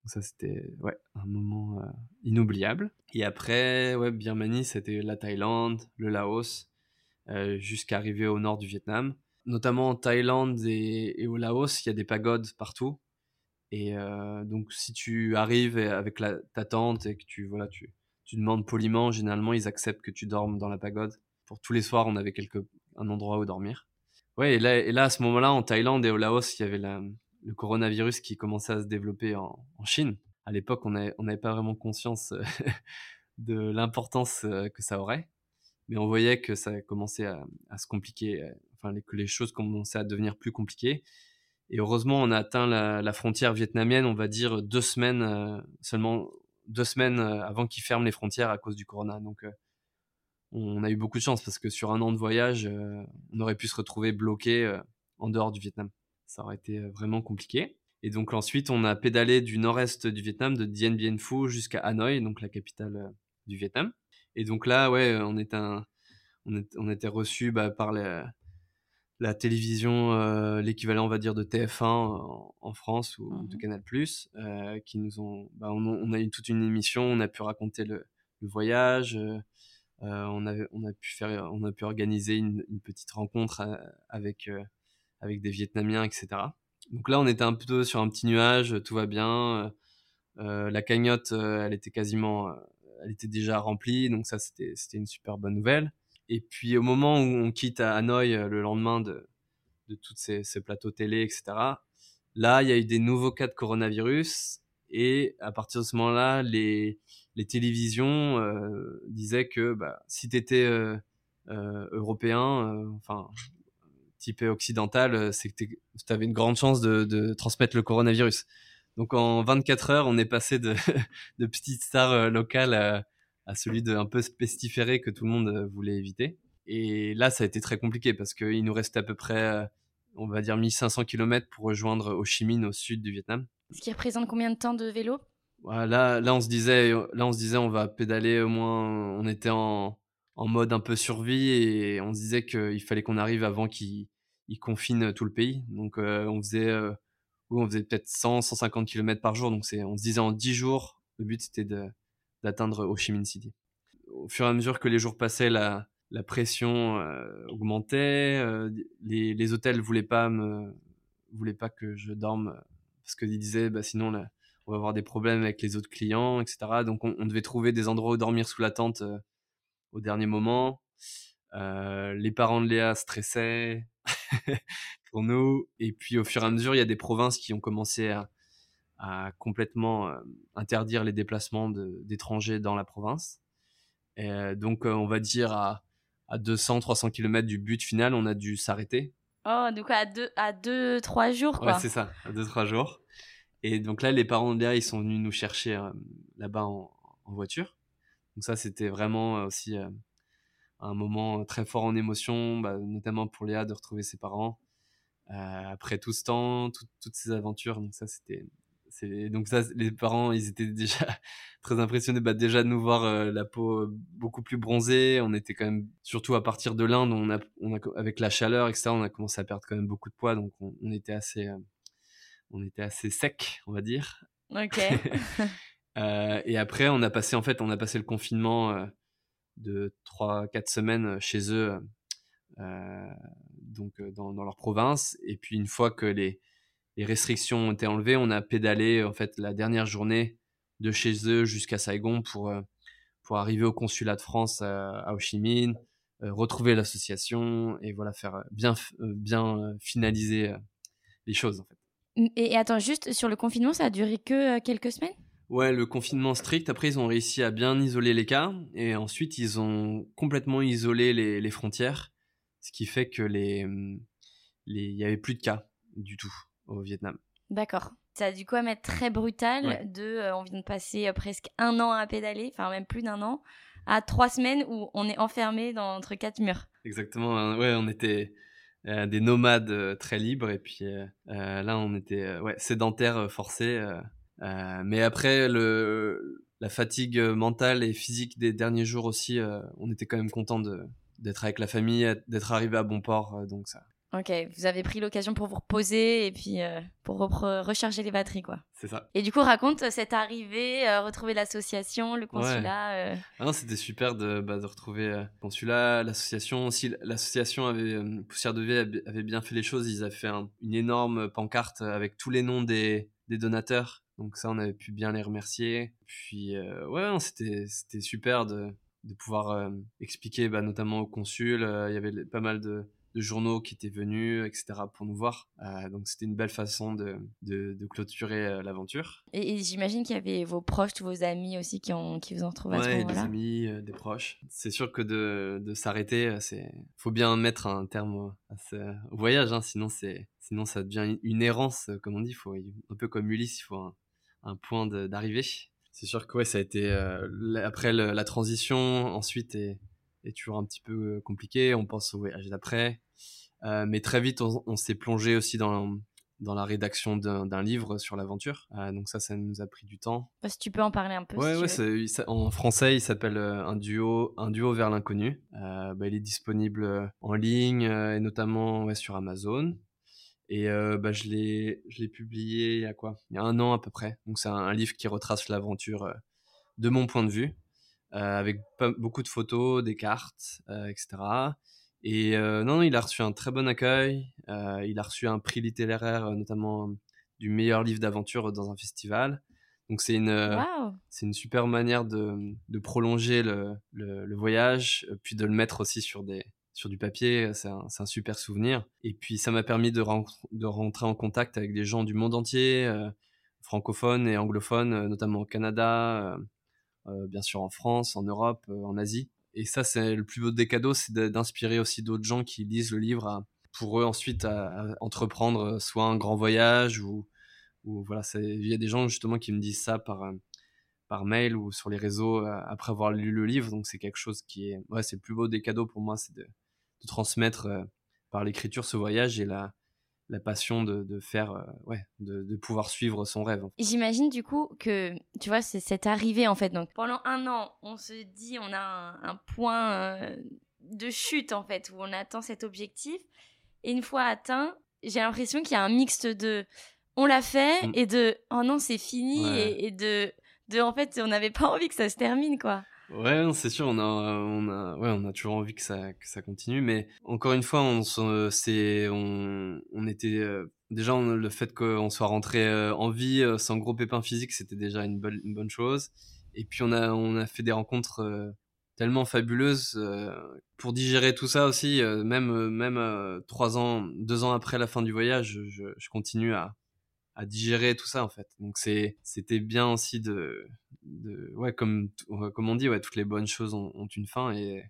ça, c'était ouais, un moment inoubliable. Et après, ouais, Birmanie, c'était la Thaïlande, le Laos, jusqu'à arriver au nord du Vietnam. Notamment en Thaïlande et, au Laos, il y a des pagodes partout. Et donc, si tu arrives avec ta tente et que tu, voilà, tu, tu demandes poliment, généralement, ils acceptent que tu dormes dans la pagode. Pour tous les soirs, on avait quelque, un endroit où dormir. Ouais, et là, à ce moment-là, en Thaïlande et au Laos, il y avait le coronavirus qui commençait à se développer en, Chine. À l'époque, on n'avait pas vraiment conscience euh, (laughs) de l'importance euh, que ça aurait, mais on voyait que ça commençait à, se compliquer, euh, enfin que les choses commençaient à devenir plus compliquées. Et heureusement, on a atteint la, frontière vietnamienne, on va dire deux semaines seulement deux semaines avant qu'ils ferment les frontières à cause du corona. Donc on a eu beaucoup de chance parce que sur un an de voyage, on aurait pu se retrouver bloqué en dehors du Vietnam ça aurait été euh, vraiment compliqué. Et donc ensuite, on a pédalé du nord-est du Vietnam, de Dien Bien Phu jusqu'à Hanoi, donc la capitale euh, du Vietnam. Et donc là, ouais, on était, on, était reçu bah, par la, la télévision, euh, l'équivalent, on va dire, de TF1 en, France ou de mmh Canal+, qui nous ont, bah, on, a eu toute une émission, on a pu raconter le, voyage, on, avait, on a pu faire, on a pu organiser une, une petite rencontre avec avec des Vietnamiens, etc. Donc là, on était un peu sur un petit nuage, tout va bien. Euh, la cagnotte, euh, elle était quasiment, euh, elle était déjà remplie, donc ça, c'était, c'était une super bonne nouvelle. Et puis au moment où on quitte à Hanoï le lendemain de, de tous ces, plateaux télé, etc., là, il y a eu des nouveaux cas de coronavirus. Et à partir de ce moment-là, les, télévisions disaient que bah, si tu étais européen, enfin type occidental, euh, c'est que tu avais une grande chance de, transmettre le coronavirus. Donc en 24 heures, on est passé de, (laughs) de petite star euh, locale à, celui de un peu pestiféré que tout le monde euh, voulait éviter. Et là, ça a été très compliqué parce qu'il nous restait à peu près, on va dire, 1500 km pour rejoindre Ho Chi Minh au sud du Vietnam. Ce qui représente combien de temps de vélo? Là, là, on se disait, là, on se disait, on va pédaler au moins. On était en, en mode un peu survie et on se disait qu'il fallait qu'on arrive avant qu'ils confinent tout le pays. Donc euh, on faisait, euh, on faisait peut-être 100, 150 km par jour. Donc on se disait en 10 jours, le but c'était d'atteindre Ho Chi Minh City. Au fur et à mesure que les jours passaient, la, pression euh, augmentait. les, les hôtels voulaient pas me voulaient pas que je dorme parce qu'ils disaient bah, sinon on va avoir des problèmes avec les autres clients, etc. Donc on, devait trouver des endroits où dormir sous la tente au dernier moment. Euh, les parents de Léa stressaient (laughs) pour nous. Et puis au fur et à mesure, il y a des provinces qui ont commencé à, complètement euh, interdire les déplacements d'étrangers dans la province. Et donc on va dire à, à 200-300 km du but final, on a dû s'arrêter. Oh, donc à 2 à deux, 3 jours quoi. Ouais, c'est ça, à 2-3 jours. Et donc là, les parents de Léa, ils sont venus nous chercher euh, là-bas en, voiture. Donc ça, c'était vraiment aussi euh, un moment très fort en émotion, bah, notamment pour Léa de retrouver ses parents euh, après tout ce temps, toutes ces aventures. Donc ça, c'était donc ça, les parents, ils étaient déjà (laughs) très impressionnés, bah, déjà de nous voir euh, la peau beaucoup plus bronzée. On était quand même, surtout à partir de l'Inde, on a, on a, avec la chaleur, etc., on a commencé à perdre quand même beaucoup de poids, donc on, on était assez, on était assez sec, on va dire. Ok. (laughs) Euh, et après, on a passé en fait, on a passé le confinement euh, de 3-4 semaines euh, chez eux, donc dans, dans, leur province. Et puis une fois que les, les, restrictions ont été enlevées, on a pédalé en fait la dernière journée de chez eux jusqu'à Saigon pour pour arriver au consulat de France à, Ho Chi Minh, retrouver l'association et voilà faire bien bien finaliser les choses en fait. Et, et attends, juste sur le confinement, ça a duré que quelques semaines? Ouais, le confinement strict. Après, ils ont réussi à bien isoler les cas. Et ensuite, ils ont complètement isolé les, les frontières. Ce qui fait que les, les, il y avait plus de cas du tout au Vietnam. D'accord. Ça a dû quoi mettre très brutal de, euh, on vient de passer euh, presque un an à pédaler, enfin même plus d'un an, à trois semaines où on est enfermé dans, entre quatre murs. Exactement. Hein. Ouais, on était euh, des nomades très libres et puis là, on était ouais, sédentaires forcés mais après, le, la fatigue mentale et physique des derniers jours aussi, on était quand même content d'être avec la famille, d'être arrivé à bon port. Donc ça, Ok, vous avez pris l'occasion pour vous reposer et puis euh, pour recharger les batteries, quoi. C'est ça. Et du coup, raconte cette arrivée, retrouver l'association, le consulat. Ah c'était super de, bah, de retrouver le consulat, l'association. Aussi, l'association avait, Poussière de V avait bien fait les choses. Ils avaient fait une énorme pancarte avec tous les noms des, des donateurs. Donc ça, on avait pu bien les remercier. Puis ouais, c'était c'était super de de pouvoir expliquer, bah, notamment au consul. Il y avait pas mal de, journaux qui étaient venus, etc., pour nous voir. donc c'était une belle façon de, de, clôturer l'aventure. Et, j'imagine qu'il y avait vos proches, tous vos amis aussi qui, ont, qui vous ont trouvé à ce moment-là. des amis, des proches. C'est sûr que de, de s'arrêter, c'est faut bien mettre un terme à ce, au voyage, hein, sinon c'est sinon ça devient une errance, comme on dit. Faut, un peu comme Ulysse, il faut un, un point d'arrivée. C'est sûr que ouais, ça a été euh, après la transition, ensuite est, toujours un petit peu euh, compliqué. On pense au voyage d'après, euh, mais très vite on, s'est plongé aussi dans dans la rédaction d'un livre sur l'aventure. donc ça, ça nous a pris du temps. Bah, si tu peux en parler un peu. Ouais, ouais, en français, il s'appelle un duo, un duo vers l'inconnu. bah, il est disponible en ligne et notamment ouais, sur Amazon. Et euh, bah, je l'ai je l'ai publié il y a quoi? Il y a un an à peu près. Donc c'est un, livre qui retrace l'aventure euh, de mon point de vue, euh, avec beaucoup de photos, des cartes, etc. Et non, il a reçu un très bon accueil. il a reçu un prix littéraire, notamment du meilleur livre d'aventure dans un festival. Donc c'est une, c'est une super manière de, de prolonger le, le, le, voyage, puis de le mettre aussi sur des, sur du papier, c'est un, super souvenir. Et puis ça m'a permis de, de, rentrer en contact avec des gens du monde entier, euh, francophones et anglophones, euh, notamment au Canada, euh, bien sûr en France, en Europe, en Asie. Et ça, c'est le plus beau des cadeaux, c'est d'inspirer aussi d'autres gens qui lisent le livre pour eux ensuite à, entreprendre soit un grand voyage ou, voilà, il y a des gens justement qui me disent ça par par mail ou sur les réseaux après avoir lu le livre. Donc c'est quelque chose qui est, ouais, c'est le plus beau des cadeaux pour moi, c'est de, transmettre euh, par l'écriture ce voyage et la, la passion de, de faire, euh, ouais, de, de, pouvoir suivre son rêve. J'imagine du coup que, tu vois, c'est cette arrivée en fait. Donc pendant un an, on se dit, on a un, point euh, de chute en fait, où on attend cet objectif. Et une fois atteint, j'ai l'impression qu'il y a un mixte de on l'a fait mm. et de oh non, c'est fini et, et, de, de en fait, on n'avait pas envie que ça se termine quoi. Ouais, c'est sûr, on a, on a, ouais, on a toujours envie que ça, que ça continue, mais encore une fois, on, c'est, on, on était euh, déjà le fait qu'on soit rentré euh, en vie euh, sans gros pépins physiques, c'était déjà une bonne, une bonne chose. Et puis on a, on a fait des rencontres tellement fabuleuses pour digérer tout ça aussi. même, même trois ans, deux ans après la fin du voyage, je, je continue à, à digérer tout ça en fait. Donc c'était bien aussi de, ouais comme comme on dit ouais toutes les bonnes choses ont, une fin et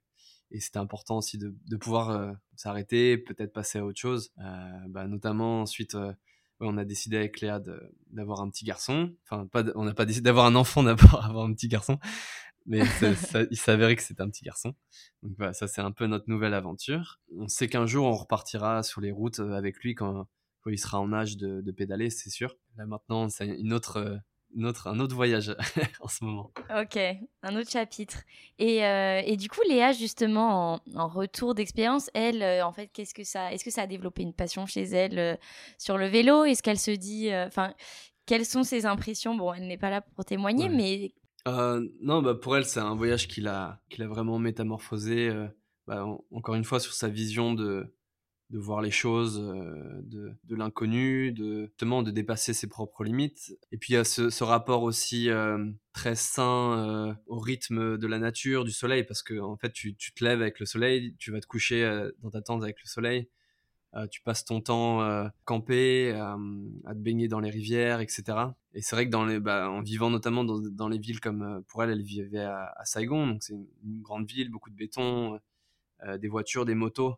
c'était important aussi de, pouvoir euh, s'arrêter, peut-être passer à autre chose. Euh, bah, notamment ensuite, euh, on a décidé avec Léa d'avoir un petit garçon. Enfin, on n'a pas décidé d'avoir un enfant (laughs) d'abord, avoir un petit garçon, mais il s'avérait que c'était un petit garçon. Donc ça c'est un peu notre nouvelle aventure. On sait qu'un jour on repartira sur les routes avec lui quand il sera en âge de, pédaler, c'est sûr. Là maintenant, c'est une autre, euh, une autre, un autre voyage (laughs) en ce moment. Ok, un autre chapitre. Et, euh, et du coup, Léa, justement, en, retour d'expérience, elle, euh, en fait, qu'est-ce que ça, est-ce que ça a développé une passion chez elle sur le vélo? Est-ce qu'elle se dit, enfin, quelles sont ses impressions? Bon, elle n'est pas là pour témoigner, mais non, bah pour elle, c'est un voyage qui l'a, qui l'a vraiment métamorphosé. Bah, encore une fois, sur sa vision de, de voir les choses euh, de, de l'inconnu, de justement de dépasser ses propres limites. Et puis il y a ce, rapport aussi euh, très sain euh, au rythme de la nature, du soleil, parce que en fait tu, te lèves avec le soleil, tu vas te coucher dans ta tente avec le soleil, tu passes ton temps campé, à te baigner dans les rivières, etc. Et c'est vrai que dans les, bah, en vivant notamment dans, dans, les villes comme pour elle, elle vivait à, Saigon, donc c'est une, grande ville, beaucoup de béton, des voitures, des motos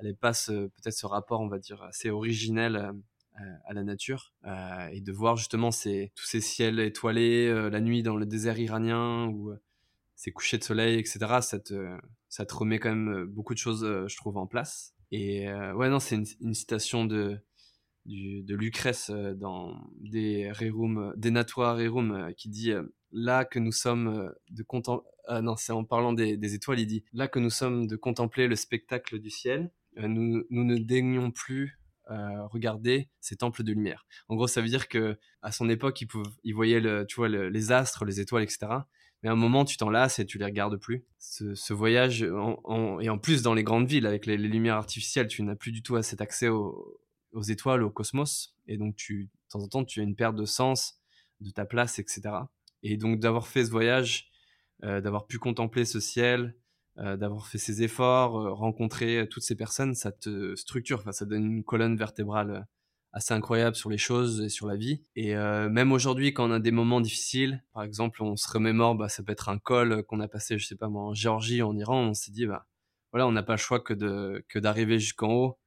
elle passe peut-être ce rapport, on va dire, assez originel euh, à la nature euh, et de voir justement ces, tous ces ciels étoilés euh, la nuit dans le désert iranien ou ces couchers de soleil, etc. Ça te, remet quand même beaucoup de choses, je trouve, en place. Et ouais, non, c'est une, citation de, de Lucrèce dans des Rerum, des Natua Rerum, qui dit là que nous sommes de contempler, non, c'est en parlant des, étoiles, il dit là que nous sommes de contempler le spectacle du ciel, euh, nous, nous ne daignions plus euh, regarder ces temples de lumière. En gros, ça veut dire que à son époque, ils, pouvaient, ils voyaient les astres, les étoiles, etc. Mais à un moment, tu t'en lasses et tu les regardes plus. Ce, voyage, en- et en plus dans les grandes villes, avec les, lumières artificielles, tu n'as plus du tout cet accès au- aux étoiles, au cosmos. Et donc, tu, de temps en temps, tu as une perte de sens de ta place, etc. Et donc, d'avoir fait ce voyage, euh, d'avoir pu contempler ce ciel, euh, d'avoir fait ces efforts, euh, rencontrer euh, toutes ces personnes, ça te structure, enfin, ça donne une colonne vertébrale euh, assez incroyable sur les choses et sur la vie. Et euh, même aujourd'hui, quand on a des moments difficiles, par exemple, on se remémore, bah, ça peut être un col qu'on a passé, je sais pas moi, en Géorgie, en Iran, on s'est dit, bah, voilà, on n'a pas le choix que de que d'arriver jusqu'en haut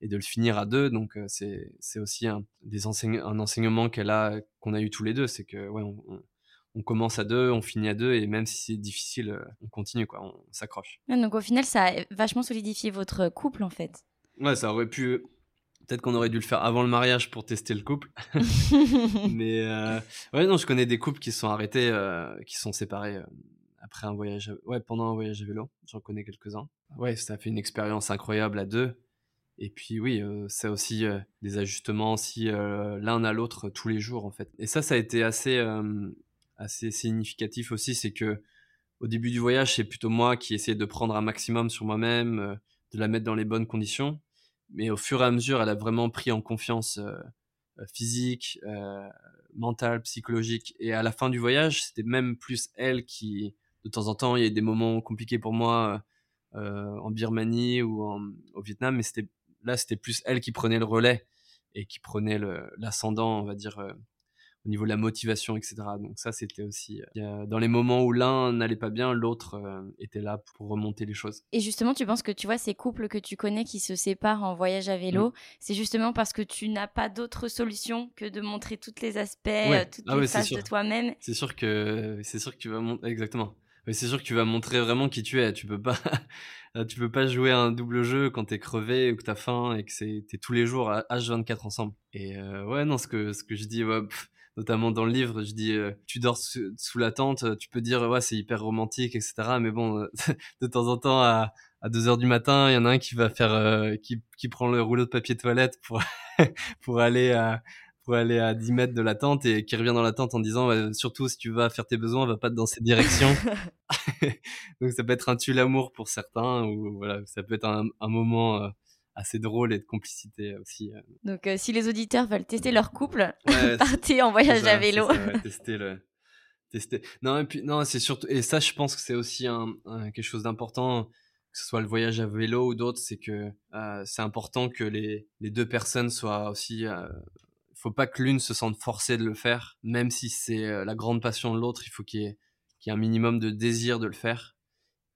et de le finir à deux. Donc euh, c'est c'est aussi un des un enseignement qu'elle a qu'on a eu tous les deux, c'est que ouais, on- on commence à deux, on finit à deux, et même si c'est difficile, euh, on continue quoi, on s'accroche. Donc au final, ça a vachement solidifié votre couple en fait. Ouais, ça aurait pu. Peut-être qu'on aurait dû le faire avant le mariage pour tester le couple. (laughs) Mais euh, ouais, non, je connais des couples qui se sont arrêtés, euh, qui se sont séparés euh, après un voyage, à- ouais, pendant un voyage à vélo. J'en connais quelques-uns. Ouais, ça a fait une expérience incroyable à deux. Et puis oui, c'est aussi euh, des ajustements aussi l'un à l'autre tous les jours en fait. Et ça, ça a été assez, assez significatif aussi, c'est que au début du voyage, c'est plutôt moi qui essayais de prendre un maximum sur moi-même, euh, de la mettre dans les bonnes conditions. Mais au fur et à mesure, elle a vraiment pris en confiance euh, euh, physique, mentale, psychologique. Et à la fin du voyage, c'était même plus elle qui, de temps en temps, il y a des moments compliqués pour moi en Birmanie ou au Vietnam, mais c'était là, c'était plus elle qui prenait le relais et qui prenait l'ascendant, on va dire, au niveau de la motivation, etc. Donc ça, c'était aussi euh, dans les moments où l'un n'allait pas bien, l'autre euh, était là pour remonter les choses. Et justement, tu penses que tu vois ces couples que tu connais qui se séparent en voyage à vélo, Mm. c'est justement parce que tu n'as pas d'autre solution que de montrer tous les aspects, Ouais. euh, toutes Ah les ouais, faces de toi-même? C'est sûr que c'est sûr que tu vas montrer exactement. C'est sûr que tu vas montrer vraiment qui tu es. Tu peux pas, (laughs) tu peux pas jouer à un double jeu quand t'es crevé ou que t'as faim et que c'est t'es tous les jours à H24 ensemble. Et euh, ouais, non, ce que ce que je dis, ouais, pff, notamment dans le livre, je dis, euh, tu dors sous, sous la tente, tu peux dire ouais c'est hyper romantique, etc. Mais bon, euh, (laughs) de temps en temps à à 2 heures du matin, il y en a un qui va faire, euh, qui qui prend le rouleau de papier toilette pour (laughs) pour aller à pour aller à 10 mètres de la tente et qui revient dans la tente en disant ouais, surtout si tu vas faire tes besoins va pas dans cette direction (laughs) donc ça peut être un tue l'amour pour certains ou voilà ça peut être un, un moment euh, assez drôle et de complicité aussi euh. Donc euh, si les auditeurs veulent tester leur couple, Ouais, (laughs) partez en voyage ça, à vélo. ça, ouais, tester le tester non et puis non c'est surtout et ça je pense que c'est aussi un, un- quelque chose d'important que ce soit le voyage à vélo ou d'autres c'est que euh, c'est important que les les deux personnes soient aussi euh, faut pas que l'une se sente forcée de le faire, même si c'est la grande passion de l'autre, il faut qu'il y, ait- qu'il y ait un minimum de désir de le faire.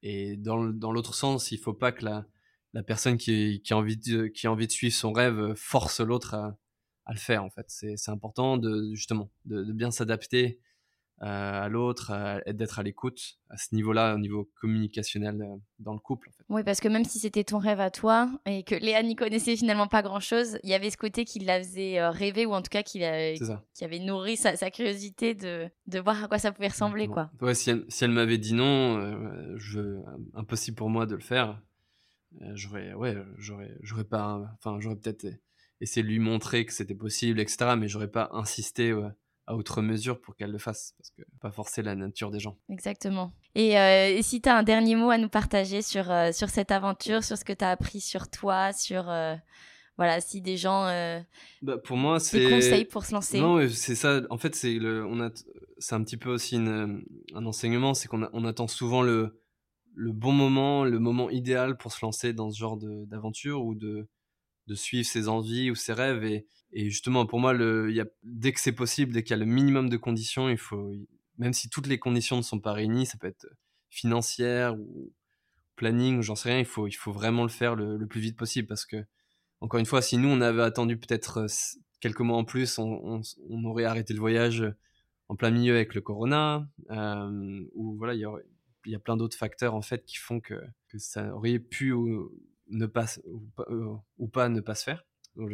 Et dans, l'autre sens, il faut pas que la, la personne qui, qui, a envie de, qui a envie de suivre son rêve euh, force l'autre à, à le faire, en fait. C'est, important de, justement, de, de bien s'adapter euh, à l'autre, d'être à l'écoute à ce niveau-là, au niveau communicationnel euh, dans le couple, en fait. Oui, parce que même si c'était ton rêve à toi et que Léa n'y connaissait finalement pas grand-chose, il y avait ce côté qui la faisait rêver ou en tout cas qui, la- qui avait nourri sa, sa curiosité de, de voir à quoi ça pouvait ressembler, quoi. Ouais, si elle, si elle m'avait dit non, euh, je, impossible pour moi de le faire. Euh, j'aurais, ouais, j'aurais, j'aurais pas, enfin, j'aurais peut-être essayé de lui montrer que c'était possible, etc. Mais j'aurais pas insisté ouais, à outre mesure pour qu'elle le fasse, parce que pas forcer la nature des gens. Exactement. Et, euh, et si tu as un dernier mot à nous partager sur, euh, sur cette aventure, sur ce que tu as appris sur toi, sur... euh, voilà, si des gens... Bah, pour moi, c'est des conseils pour se lancer? Non, c'est ça. En fait, c'est le, on a, c'est un petit peu aussi une, un enseignement, c'est qu'on on attend souvent le, le bon moment, le moment idéal pour se lancer dans ce genre d'aventure ou de, de suivre ses envies ou ses rêves. Et, et justement, pour moi, le, dès que c'est possible, dès qu'il y a le minimum de conditions, il faut, même si toutes les conditions ne sont pas réunies, ça peut être financière ou planning, j'en sais rien, il faut, il faut vraiment le faire le, le plus vite possible parce que encore une fois, si nous on avait attendu peut-être euh, quelques mois en plus, on, on aurait arrêté le voyage en plein milieu avec le corona, euh, ou voilà, il y, aurait- il y a plein d'autres facteurs en fait qui font que, ça aurait pu ou ne pas euh, ou pas ne pas se faire.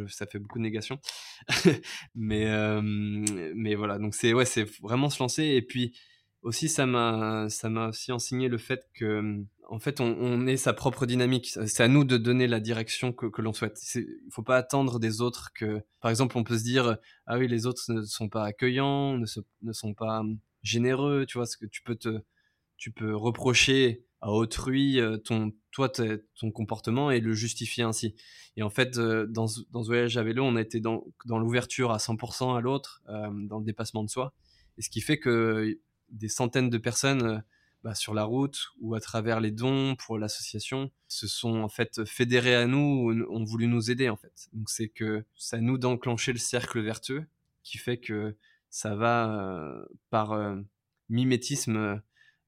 Ça fait beaucoup de négations, (laughs) mais euh, mais voilà, donc c'est ouais, c'est vraiment se lancer et puis aussi ça m'a ça m'a aussi enseigné le fait que en fait, on, est sa propre dynamique. C'est à nous de donner la direction que, l'on souhaite. Il ne faut pas attendre des autres que, par exemple, on peut se dire, ah oui, les autres ne sont pas accueillants, ne, ne sont pas hum, généreux, tu vois, ce que tu peux te, tu peux reprocher à autrui euh, ton, toi, ton comportement et le justifier ainsi. Et en fait, euh, dans, dans ce voyage à vélo, on été dans, dans l'ouverture à 100% à l'autre, euh, dans le dépassement de soi. Et ce qui fait que des centaines de personnes bah, sur la route ou à travers les dons pour l'association se sont en fait fédérés à nous, ont voulu nous aider en fait. Donc c'est que ça nous d'enclencher le cercle vertueux qui fait que ça va par mimétisme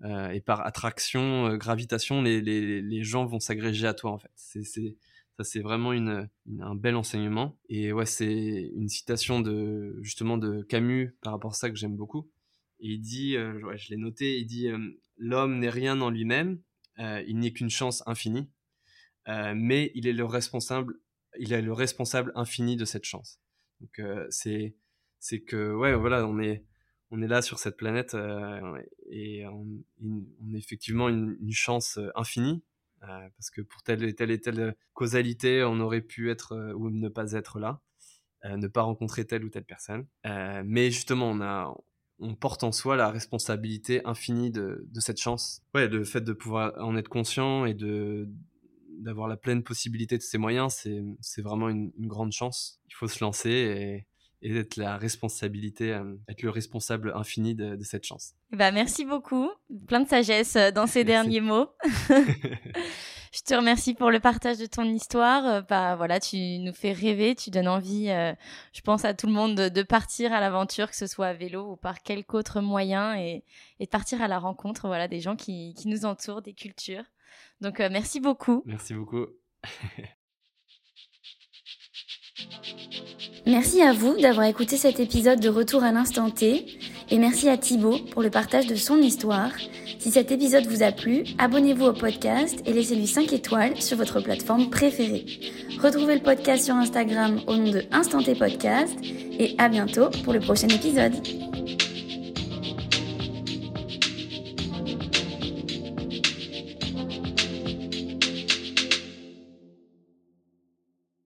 euh, et par attraction, euh, gravitation, les, gens vont s'agréger à toi en fait. C'est, ça c'est vraiment un bel enseignement. Et ouais, c'est une citation de justement de Camus par rapport à ça que j'aime beaucoup. Et il dit, euh, je l'ai noté, il dit l'homme n'est rien en lui-même, il n'est qu'une chance infinie, mais il est le responsable, il est le responsable infini de cette chance. Donc c'est que ouais voilà on est on est là sur cette planète et on, on, est effectivement une, chance euh, infinie euh, parce que pour telle et telle causalité, on aurait pu être ou ne pas être là, ne pas rencontrer telle ou telle personne. mais justement, on a on porte en soi la responsabilité infinie de, cette chance. Ouais, le fait de pouvoir en être conscient et de d'avoir la pleine possibilité de ses moyens, c'est vraiment une, une, grande chance. Il faut se lancer et, et être la responsabilité, euh, être le responsable infini de, cette chance. Bah, merci beaucoup. Plein de sagesse euh, dans ces derniers mots. (laughs) (laughs) Je te remercie pour le partage de ton histoire. Euh, bah, voilà, tu nous fais rêver, tu donnes envie, je pense, à tout le monde de, partir à l'aventure, que ce soit à vélo ou par quelque autre moyen, et, de partir à la rencontre voilà, des gens qui, qui nous entourent, des cultures. Donc, merci beaucoup. Merci beaucoup. (laughs) Merci à vous d'avoir écouté cet épisode de Retour à l'instant T et merci à Thibaut pour le partage de son histoire. Si cet épisode vous a plu, abonnez-vous au podcast et laissez-lui 5 étoiles sur votre plateforme préférée. Retrouvez le podcast sur Instagram au nom de Instant T Podcast et à bientôt pour le prochain épisode.